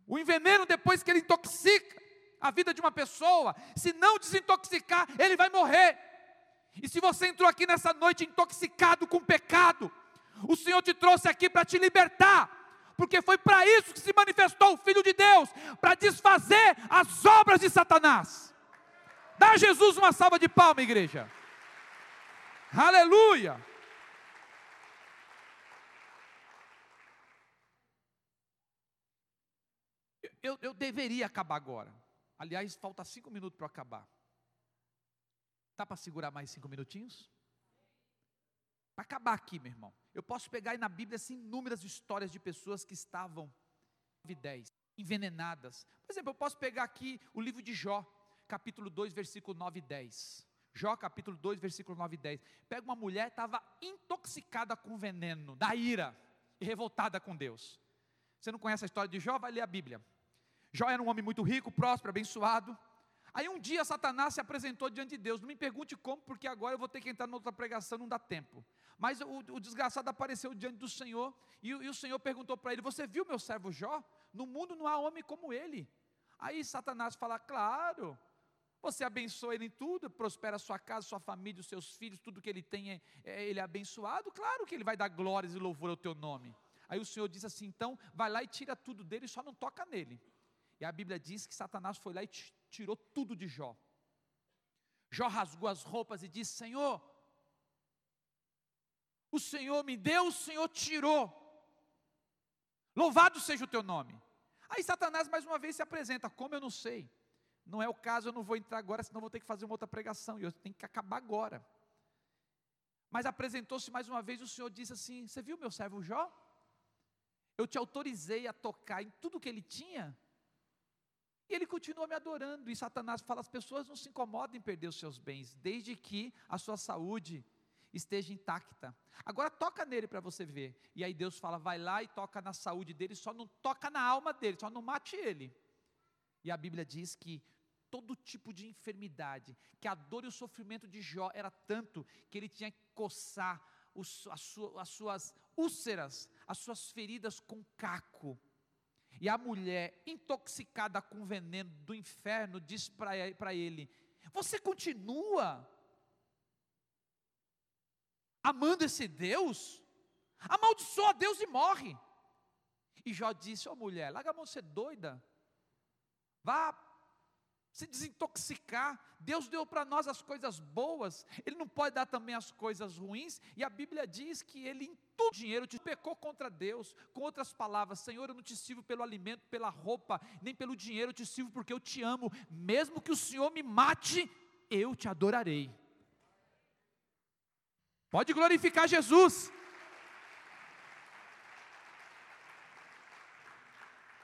[SPEAKER 1] O enveneno, depois que ele intoxica a vida de uma pessoa, se não desintoxicar, ele vai morrer. E se você entrou aqui nessa noite intoxicado com pecado, o Senhor te trouxe aqui para te libertar porque foi para isso que se manifestou o Filho de Deus para desfazer as obras de Satanás. Dá a Jesus uma salva de palma, igreja. Aleluia. Eu, eu, deveria acabar agora. Aliás, falta cinco minutos para acabar. Dá para segurar mais cinco minutinhos? Para acabar aqui, meu irmão. Eu posso pegar aí na Bíblia assim, inúmeras histórias de pessoas que estavam 10, envenenadas. Por exemplo, eu posso pegar aqui o livro de Jó, capítulo 2, versículo 9 e 10. Jó, capítulo 2, versículo 9 e 10. Pega uma mulher, estava intoxicada com veneno, da ira, e revoltada com Deus. Você não conhece a história de Jó? Vai ler a Bíblia. Jó era um homem muito rico, próspero, abençoado. Aí um dia Satanás se apresentou diante de Deus. Não me pergunte como, porque agora eu vou ter que entrar noutra pregação, não dá tempo. Mas o, o desgraçado apareceu diante do Senhor e, e o Senhor perguntou para ele: Você viu meu servo Jó? No mundo não há homem como ele. Aí Satanás fala: Claro, você abençoa ele em tudo, prospera a sua casa, sua família, os seus filhos, tudo que ele tem, é, é, ele é abençoado. Claro que ele vai dar glórias e louvor ao teu nome. Aí o Senhor diz assim: Então, vai lá e tira tudo dele, só não toca nele. E a Bíblia diz que Satanás foi lá e tirou tudo de Jó. Jó rasgou as roupas e disse: Senhor, o Senhor me deu, o Senhor tirou. Louvado seja o teu nome. Aí Satanás mais uma vez se apresenta, como eu não sei. Não é o caso, eu não vou entrar agora, senão vou ter que fazer uma outra pregação, e eu tenho que acabar agora. Mas apresentou-se mais uma vez, o Senhor disse assim: Você viu meu servo Jó? Eu te autorizei a tocar em tudo que ele tinha, e ele continua me adorando. E Satanás fala: as pessoas não se incomodam em perder os seus bens, desde que a sua saúde esteja intacta. Agora toca nele para você ver. E aí Deus fala: vai lá e toca na saúde dele, só não toca na alma dele, só não mate ele. E a Bíblia diz que todo tipo de enfermidade, que a dor e o sofrimento de Jó era tanto que ele tinha que coçar os, as, suas, as suas úlceras, as suas feridas com caco. E a mulher, intoxicada com veneno do inferno, diz para ele: Você continua amando esse Deus? Amaldiçoa Deus e morre. E Jó disse: Ó oh, mulher, larga a mão de ser doida. Vá se desintoxicar. Deus deu para nós as coisas boas, Ele não pode dar também as coisas ruins, e a Bíblia diz que Ele em todo dinheiro te pecou contra Deus. Com outras palavras, Senhor, eu não te sirvo pelo alimento, pela roupa, nem pelo dinheiro, eu te sirvo porque eu te amo, mesmo que o Senhor me mate, eu te adorarei. Pode glorificar Jesus.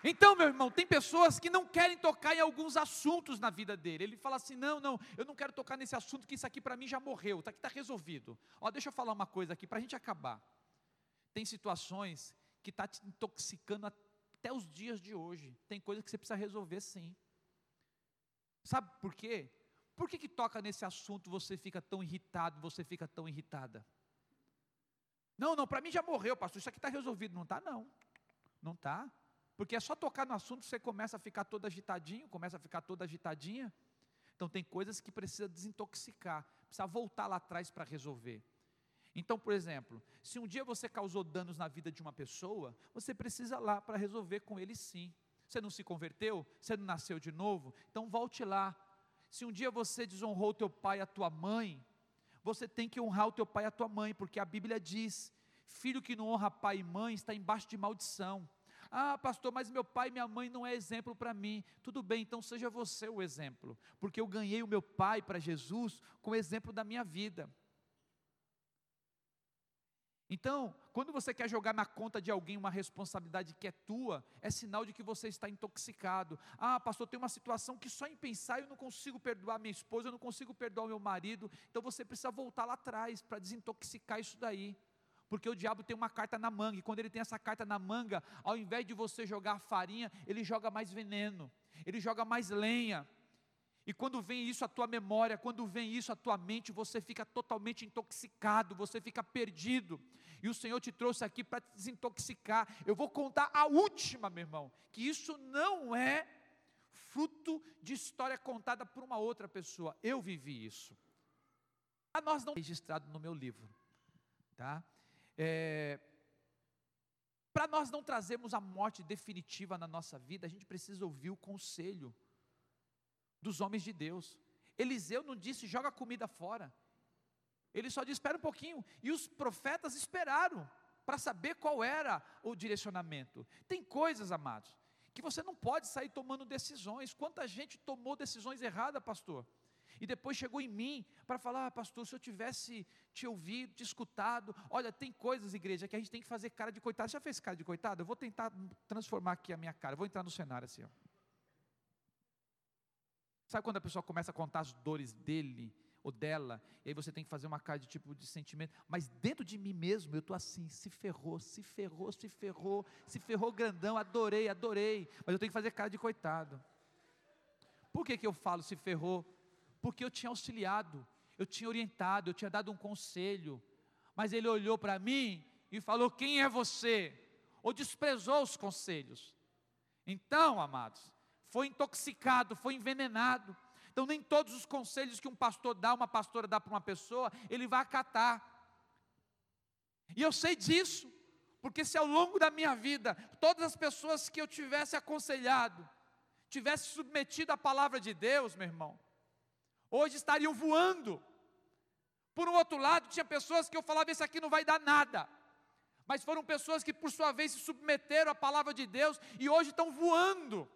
[SPEAKER 1] Então, meu irmão, tem pessoas que não querem tocar em alguns assuntos na vida dele. Ele fala assim: não, não, eu não quero tocar nesse assunto, que isso aqui para mim já morreu, está aqui está resolvido. Ó, deixa eu falar uma coisa aqui para a gente acabar. Tem situações que está te intoxicando até os dias de hoje. Tem coisas que você precisa resolver sim. Sabe por quê? Por que, que toca nesse assunto você fica tão irritado, você fica tão irritada? Não, não, para mim já morreu, pastor, isso aqui está resolvido. Não está, não. Não está. Porque é só tocar no assunto, você começa a ficar todo agitadinho, começa a ficar toda agitadinha. Então tem coisas que precisa desintoxicar, precisa voltar lá atrás para resolver. Então, por exemplo, se um dia você causou danos na vida de uma pessoa, você precisa lá para resolver com ele sim. Você não se converteu? Você não nasceu de novo? Então volte lá. Se um dia você desonrou o teu pai e a tua mãe, você tem que honrar o teu pai e a tua mãe, porque a Bíblia diz: filho que não honra pai e mãe está embaixo de maldição. Ah, pastor, mas meu pai e minha mãe não é exemplo para mim. Tudo bem, então seja você o exemplo, porque eu ganhei o meu pai para Jesus com o exemplo da minha vida. Então, quando você quer jogar na conta de alguém uma responsabilidade que é tua, é sinal de que você está intoxicado. Ah, pastor, tem uma situação que só em pensar eu não consigo perdoar minha esposa, eu não consigo perdoar meu marido. Então você precisa voltar lá atrás para desintoxicar isso daí porque o diabo tem uma carta na manga, e quando ele tem essa carta na manga, ao invés de você jogar farinha, ele joga mais veneno, ele joga mais lenha. E quando vem isso à tua memória, quando vem isso à tua mente, você fica totalmente intoxicado, você fica perdido. E o Senhor te trouxe aqui para te desintoxicar. Eu vou contar a última, meu irmão, que isso não é fruto de história contada por uma outra pessoa. Eu vivi isso. A nós não registrado no meu livro, tá? É, Para nós não trazermos a morte definitiva na nossa vida, a gente precisa ouvir o conselho dos homens de Deus. Eliseu não disse joga a comida fora. Ele só disse espera um pouquinho. E os profetas esperaram para saber qual era o direcionamento. Tem coisas, amados, que você não pode sair tomando decisões. Quanta gente tomou decisões erradas, pastor? e depois chegou em mim para falar, ah, pastor, se eu tivesse te ouvido, te escutado, olha, tem coisas, igreja, que a gente tem que fazer cara de coitado. Você já fez cara de coitado? Eu vou tentar transformar aqui a minha cara, vou entrar no cenário assim, ó. Sabe quando a pessoa começa a contar as dores dele ou dela, e aí você tem que fazer uma cara de tipo de sentimento, mas dentro de mim mesmo eu estou assim, se ferrou, se ferrou, se ferrou, se ferrou grandão, adorei, adorei, mas eu tenho que fazer cara de coitado. Por que, que eu falo se ferrou? porque eu tinha auxiliado, eu tinha orientado, eu tinha dado um conselho, mas ele olhou para mim e falou: Quem é você? Ou desprezou os conselhos. Então, amados, foi intoxicado, foi envenenado. Então, nem todos os conselhos que um pastor dá, uma pastora dá para uma pessoa, ele vai acatar. E eu sei disso, porque se ao longo da minha vida, todas as pessoas que eu tivesse aconselhado, tivesse submetido à palavra de Deus, meu irmão, hoje estariam voando. Por um outro lado, tinha pessoas que eu falava: Isso aqui não vai dar nada. Mas foram pessoas que, por sua vez, se submeteram à palavra de Deus e hoje estão voando.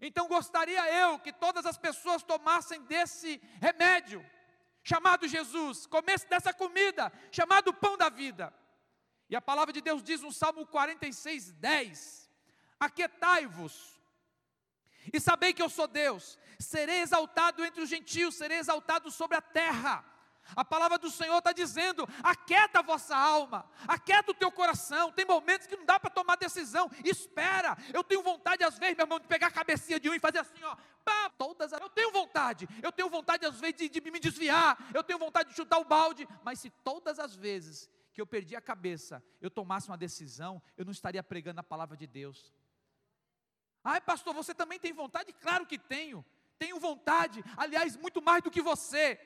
[SPEAKER 1] Então, gostaria eu que todas as pessoas tomassem desse remédio, chamado Jesus, comesse dessa comida, chamado pão da vida. E a palavra de Deus diz no Salmo 46, 10: Aquietai-vos e sabei que eu sou Deus, serei exaltado entre os gentios, serei exaltado sobre a terra. A palavra do Senhor está dizendo: aquieta a vossa alma, aquieta o teu coração. Tem momentos que não dá para tomar decisão. Espera. Eu tenho vontade, às vezes, meu irmão, de pegar a cabecinha de um e fazer assim, ó. Pá, todas as... Eu tenho vontade. Eu tenho vontade, às vezes, de, de me desviar. Eu tenho vontade de chutar o balde. Mas se todas as vezes que eu perdi a cabeça, eu tomasse uma decisão, eu não estaria pregando a palavra de Deus. Ai, pastor, você também tem vontade? Claro que tenho. Tenho vontade, aliás, muito mais do que você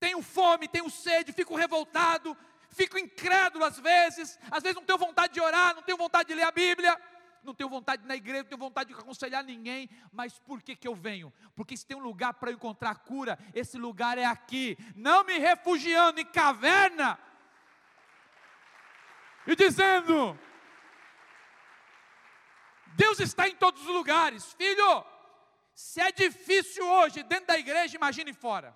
[SPEAKER 1] tenho fome, tenho sede, fico revoltado, fico incrédulo às vezes, às vezes não tenho vontade de orar, não tenho vontade de ler a Bíblia, não tenho vontade de ir na igreja, não tenho vontade de aconselhar ninguém, mas por que, que eu venho? Porque se tem um lugar para eu encontrar cura, esse lugar é aqui, não me refugiando em caverna, e dizendo, Deus está em todos os lugares, filho, se é difícil hoje dentro da igreja, imagine fora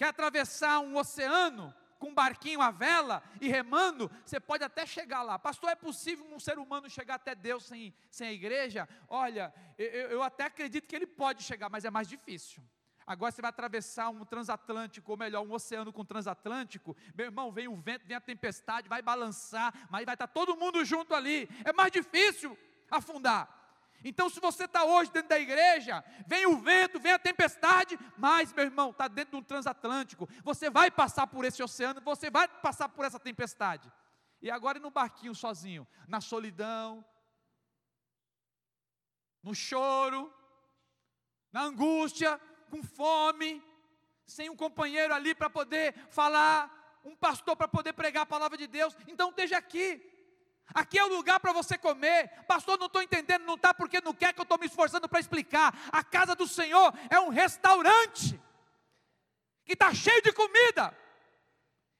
[SPEAKER 1] quer atravessar um oceano com um barquinho à vela e remando, você pode até chegar lá. Pastor, é possível um ser humano chegar até Deus sem, sem a igreja? Olha, eu, eu até acredito que ele pode chegar, mas é mais difícil. Agora você vai atravessar um transatlântico, ou melhor, um oceano com transatlântico, meu irmão, vem o vento, vem a tempestade, vai balançar, mas vai estar todo mundo junto ali. É mais difícil afundar. Então, se você está hoje dentro da igreja, vem o vento, vem a tempestade, mas, meu irmão, está dentro de um transatlântico, você vai passar por esse oceano, você vai passar por essa tempestade. E agora no barquinho sozinho, na solidão, no choro, na angústia, com fome, sem um companheiro ali para poder falar, um pastor para poder pregar a palavra de Deus, então esteja aqui. Aqui é o lugar para você comer. Pastor, não estou entendendo, não está porque não quer que eu estou me esforçando para explicar. A casa do Senhor é um restaurante que está cheio de comida.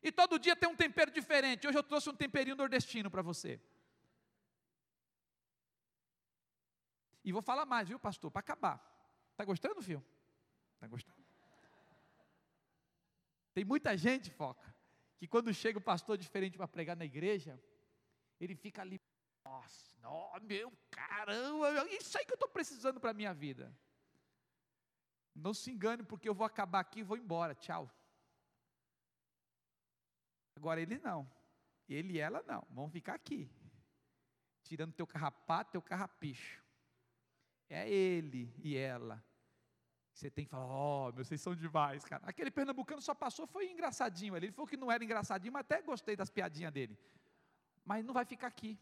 [SPEAKER 1] E todo dia tem um tempero diferente. Hoje eu trouxe um temperinho nordestino para você. E vou falar mais, viu, pastor? Para acabar. Está gostando, filho? Está gostando? Tem muita gente, foca, que quando chega o pastor diferente para pregar na igreja, ele fica ali, nossa, oh, meu caramba, isso aí que eu estou precisando para a minha vida. Não se engane, porque eu vou acabar aqui e vou embora, tchau. Agora ele não, ele e ela não, vão ficar aqui, tirando teu carrapato, teu carrapicho. É ele e ela. Você tem que falar, ó, oh, vocês são demais, cara. Aquele pernambucano só passou, foi engraçadinho. Ele falou que não era engraçadinho, mas até gostei das piadinhas dele mas não vai ficar aqui.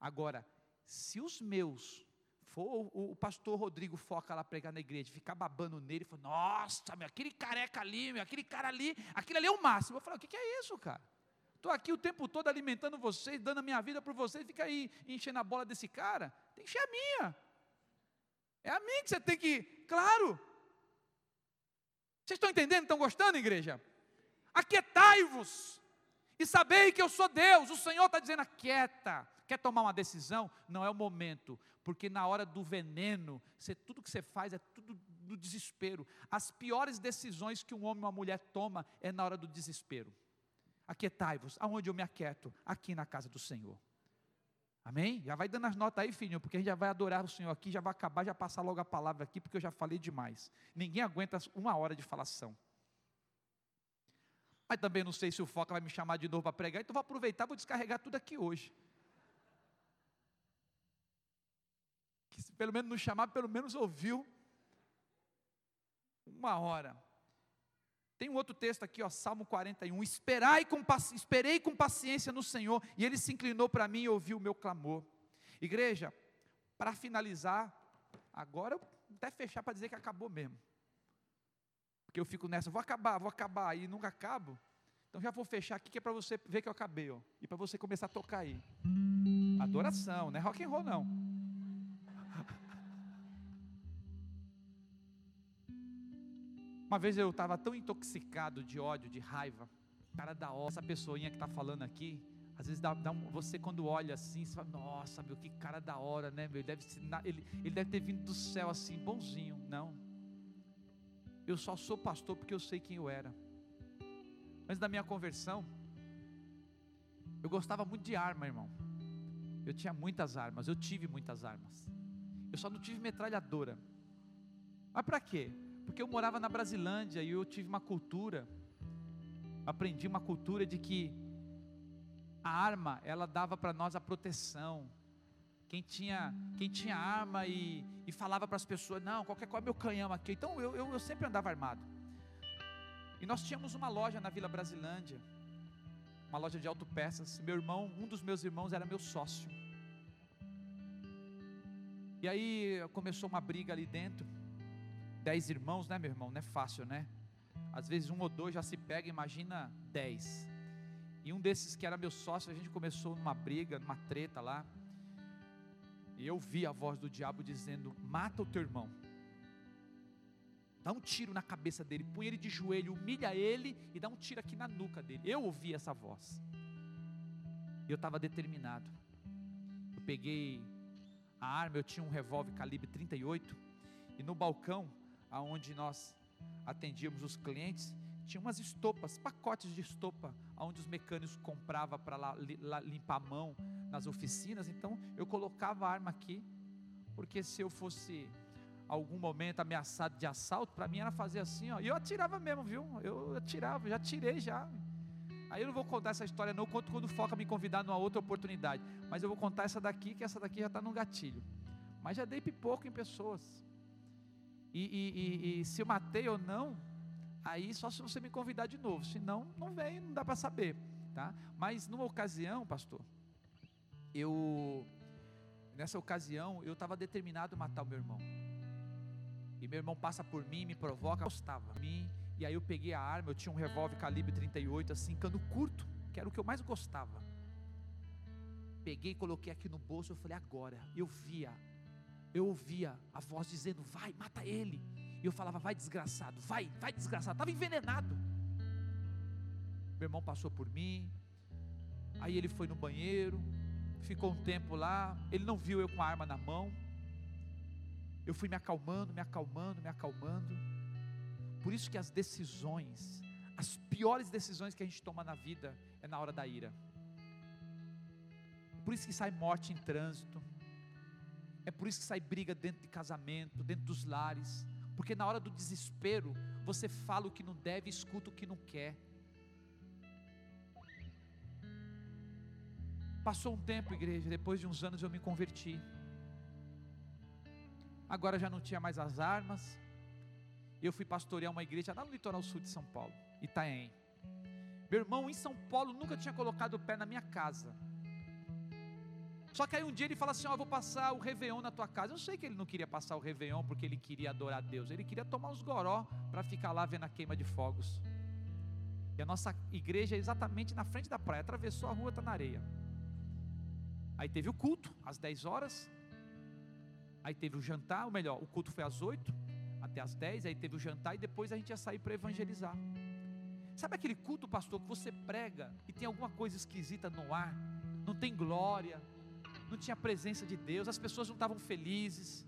[SPEAKER 1] Agora, se os meus for o, o, pastor Rodrigo foca lá pregar na igreja, ficar babando nele, falar, nossa, meu, aquele careca ali, meu, aquele cara ali, aquele ali é o máximo. Eu falo, o que, que é isso, cara? Estou aqui o tempo todo alimentando vocês, dando a minha vida para vocês, fica aí enchendo a bola desse cara. Tem que encher a minha. É a minha que você tem que, claro. Vocês estão entendendo? Estão gostando, igreja? Aquietai-vos e sabei que eu sou Deus. O Senhor está dizendo: aquieta. Quer tomar uma decisão? Não é o momento, porque na hora do veneno, você, tudo que você faz é tudo no desespero. As piores decisões que um homem ou uma mulher toma é na hora do desespero. Aquietai-vos. Aonde eu me aquieto? Aqui na casa do Senhor. Amém? Já vai dando as notas aí, filhinho, porque a gente já vai adorar o Senhor aqui, já vai acabar, já passar logo a palavra aqui, porque eu já falei demais. Ninguém aguenta uma hora de falação. Mas também não sei se o Foca vai me chamar de novo para pregar, então vou aproveitar, vou descarregar tudo aqui hoje. Que se pelo menos não chamar, pelo menos ouviu uma hora. Tem um outro texto aqui, ó, Salmo 41. Esperai com, esperei com paciência no Senhor, e Ele se inclinou para mim e ouviu o meu clamor. Igreja, para finalizar, agora até fechar para dizer que acabou mesmo. Porque eu fico nessa, vou acabar, vou acabar, e nunca acabo. Então já vou fechar aqui que é para você ver que eu acabei, ó, e para você começar a tocar aí. Adoração, não é rock and roll não. Uma vez eu estava tão intoxicado de ódio, de raiva, cara da hora, essa pessoinha que está falando aqui, às vezes dá, dá um, você quando olha assim, você fala, nossa, meu, que cara da hora, né, meu, ele deve, ele, ele deve ter vindo do céu assim, bonzinho, não, eu só sou pastor porque eu sei quem eu era. Antes da minha conversão, eu gostava muito de arma, irmão. Eu tinha muitas armas, eu tive muitas armas. Eu só não tive metralhadora. Mas para quê? Porque eu morava na Brasilândia e eu tive uma cultura, aprendi uma cultura de que a arma, ela dava para nós a proteção. Quem tinha, quem tinha arma e, e falava para as pessoas, não, qualquer coisa é meu canhão aqui. Então eu, eu, eu sempre andava armado. E nós tínhamos uma loja na Vila Brasilândia, uma loja de autopeças. Meu irmão, um dos meus irmãos era meu sócio. E aí começou uma briga ali dentro. Dez irmãos, né, meu irmão? Não é fácil, né? Às vezes um ou dois já se pega, imagina dez. E um desses que era meu sócio, a gente começou numa briga, numa treta lá. E eu vi a voz do diabo dizendo: Mata o teu irmão. Dá um tiro na cabeça dele, põe ele de joelho, humilha ele e dá um tiro aqui na nuca dele. Eu ouvi essa voz. E eu estava determinado. Eu peguei a arma, eu tinha um revólver calibre 38. E no balcão, aonde nós atendíamos os clientes, tinha umas estopas, pacotes de estopa, onde os mecânicos compravam para limpar a mão nas oficinas. Então eu colocava a arma aqui, porque se eu fosse algum momento ameaçado de assalto, para mim era fazer assim, ó, e eu atirava mesmo, viu? Eu atirava, já tirei já. Aí eu não vou contar essa história, não, conto quando foca me convidar numa outra oportunidade. Mas eu vou contar essa daqui, que essa daqui já está no gatilho. Mas já dei pipoco em pessoas. E, e, e, e se eu matei ou não, Aí só se você me convidar de novo, senão não vem, não dá para saber, tá? Mas numa ocasião, pastor, eu nessa ocasião eu estava determinado a matar o meu irmão. E meu irmão passa por mim, me provoca, gostava mim, e aí eu peguei a arma, eu tinha um revólver calibre 38 assim, cano curto, que era o que eu mais gostava. Peguei, coloquei aqui no bolso, eu falei agora. Eu via, eu ouvia a voz dizendo: "Vai, mata ele". E eu falava, vai desgraçado, vai, vai desgraçado. Estava envenenado. Meu irmão passou por mim. Aí ele foi no banheiro. Ficou um tempo lá. Ele não viu eu com a arma na mão. Eu fui me acalmando, me acalmando, me acalmando. Por isso que as decisões, as piores decisões que a gente toma na vida é na hora da ira. Por isso que sai morte em trânsito. É por isso que sai briga dentro de casamento, dentro dos lares. Porque na hora do desespero, você fala o que não deve, escuta o que não quer. Passou um tempo, igreja, depois de uns anos eu me converti. Agora já não tinha mais as armas. Eu fui pastorear uma igreja lá no litoral sul de São Paulo, Itaém. Meu irmão em São Paulo nunca tinha colocado o pé na minha casa. Só que aí um dia ele fala assim: Ó, oh, vou passar o Réveillon na tua casa. Eu sei que ele não queria passar o Réveillon porque ele queria adorar a Deus. Ele queria tomar uns goró para ficar lá vendo a queima de fogos. E a nossa igreja é exatamente na frente da praia. Atravessou a rua, está na areia. Aí teve o culto, às 10 horas. Aí teve o jantar, ou melhor, o culto foi às 8 até às 10. Aí teve o jantar e depois a gente ia sair para evangelizar. Sabe aquele culto, pastor, que você prega e tem alguma coisa esquisita no ar? Não tem glória, não tinha presença de Deus, as pessoas não estavam felizes.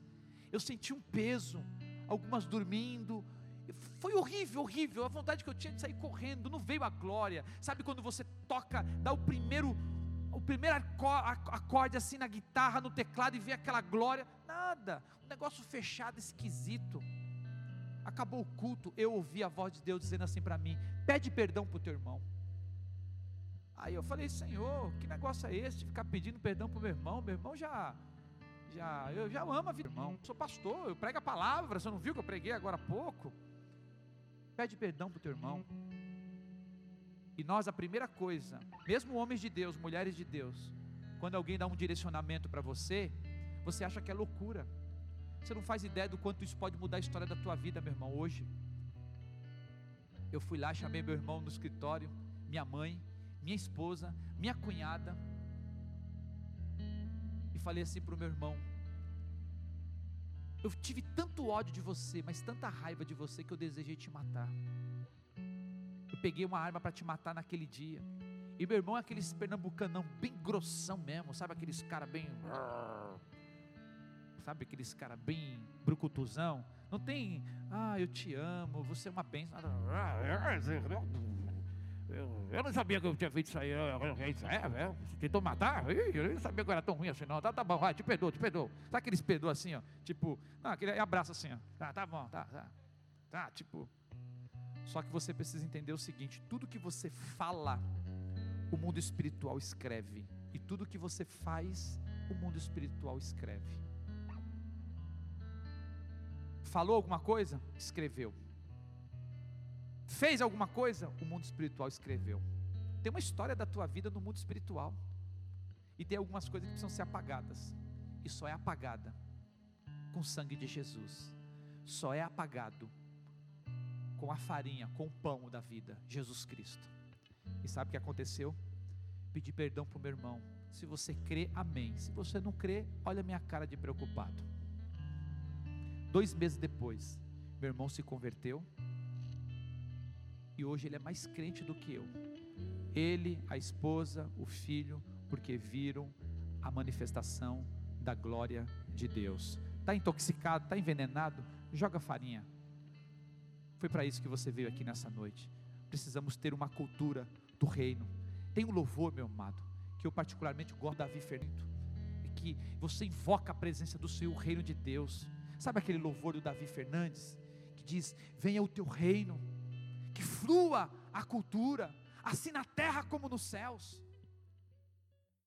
[SPEAKER 1] Eu senti um peso, algumas dormindo. Foi horrível, horrível. A vontade que eu tinha de sair correndo, não veio a glória. Sabe quando você toca, dá o primeiro o primeiro acorde assim na guitarra, no teclado e vê aquela glória? Nada. Um negócio fechado, esquisito. Acabou o culto, eu ouvi a voz de Deus dizendo assim para mim: pede perdão para o teu irmão. Aí eu falei, Senhor, que negócio é esse de ficar pedindo perdão para o meu irmão? Meu irmão já, já, eu já amo a vida, irmão. Sou pastor, eu prego a palavra. Você não viu que eu preguei agora há pouco? Pede perdão para o teu irmão. E nós, a primeira coisa, mesmo homens de Deus, mulheres de Deus, quando alguém dá um direcionamento para você, você acha que é loucura. Você não faz ideia do quanto isso pode mudar a história da tua vida, meu irmão, hoje. Eu fui lá, chamei meu irmão no escritório, minha mãe, minha esposa, minha cunhada, e falei assim para o meu irmão: Eu tive tanto ódio de você, mas tanta raiva de você que eu desejei te matar. Peguei uma arma para te matar naquele dia. E meu irmão é aqueles pernambucanão bem grossão mesmo, sabe aqueles cara bem sabe aqueles cara bem brucutuzão, não tem, ah, eu te amo, você é uma bênção. Eu, não sabia que eu tinha feito isso aí. É, é, você tentou matar? Eu não sabia que eu era tão ruim assim, não. Tá, tá bom, vai, te perdoo, te perdoo. Sabe aqueles perdoa assim, ó? Tipo, não, aquele abraço assim, ó. Tá, tá bom, tá, tá. tá? Tipo, só que você precisa entender o seguinte: tudo que você fala, o mundo espiritual escreve, e tudo que você faz, o mundo espiritual escreve. Falou alguma coisa? Escreveu. Fez alguma coisa? O mundo espiritual escreveu. Tem uma história da tua vida no mundo espiritual. E tem algumas coisas que precisam ser apagadas. E só é apagada com o sangue de Jesus. Só é apagado com a farinha, com o pão da vida, Jesus Cristo. E sabe o que aconteceu? Pedi perdão para o meu irmão. Se você crê, amém. Se você não crê, olha a minha cara de preocupado. Dois meses depois, meu irmão se converteu. E hoje ele é mais crente do que eu. Ele, a esposa, o filho, porque viram a manifestação da glória de Deus. Está intoxicado, está envenenado? Joga farinha. Foi para isso que você veio aqui nessa noite. Precisamos ter uma cultura do reino. Tem um louvor, meu amado, que eu particularmente gosto Davi Fernando, é que você invoca a presença do Senhor, o reino de Deus. Sabe aquele louvor do Davi Fernandes que diz: "Venha o teu reino, que flua a cultura, assim na terra como nos céus".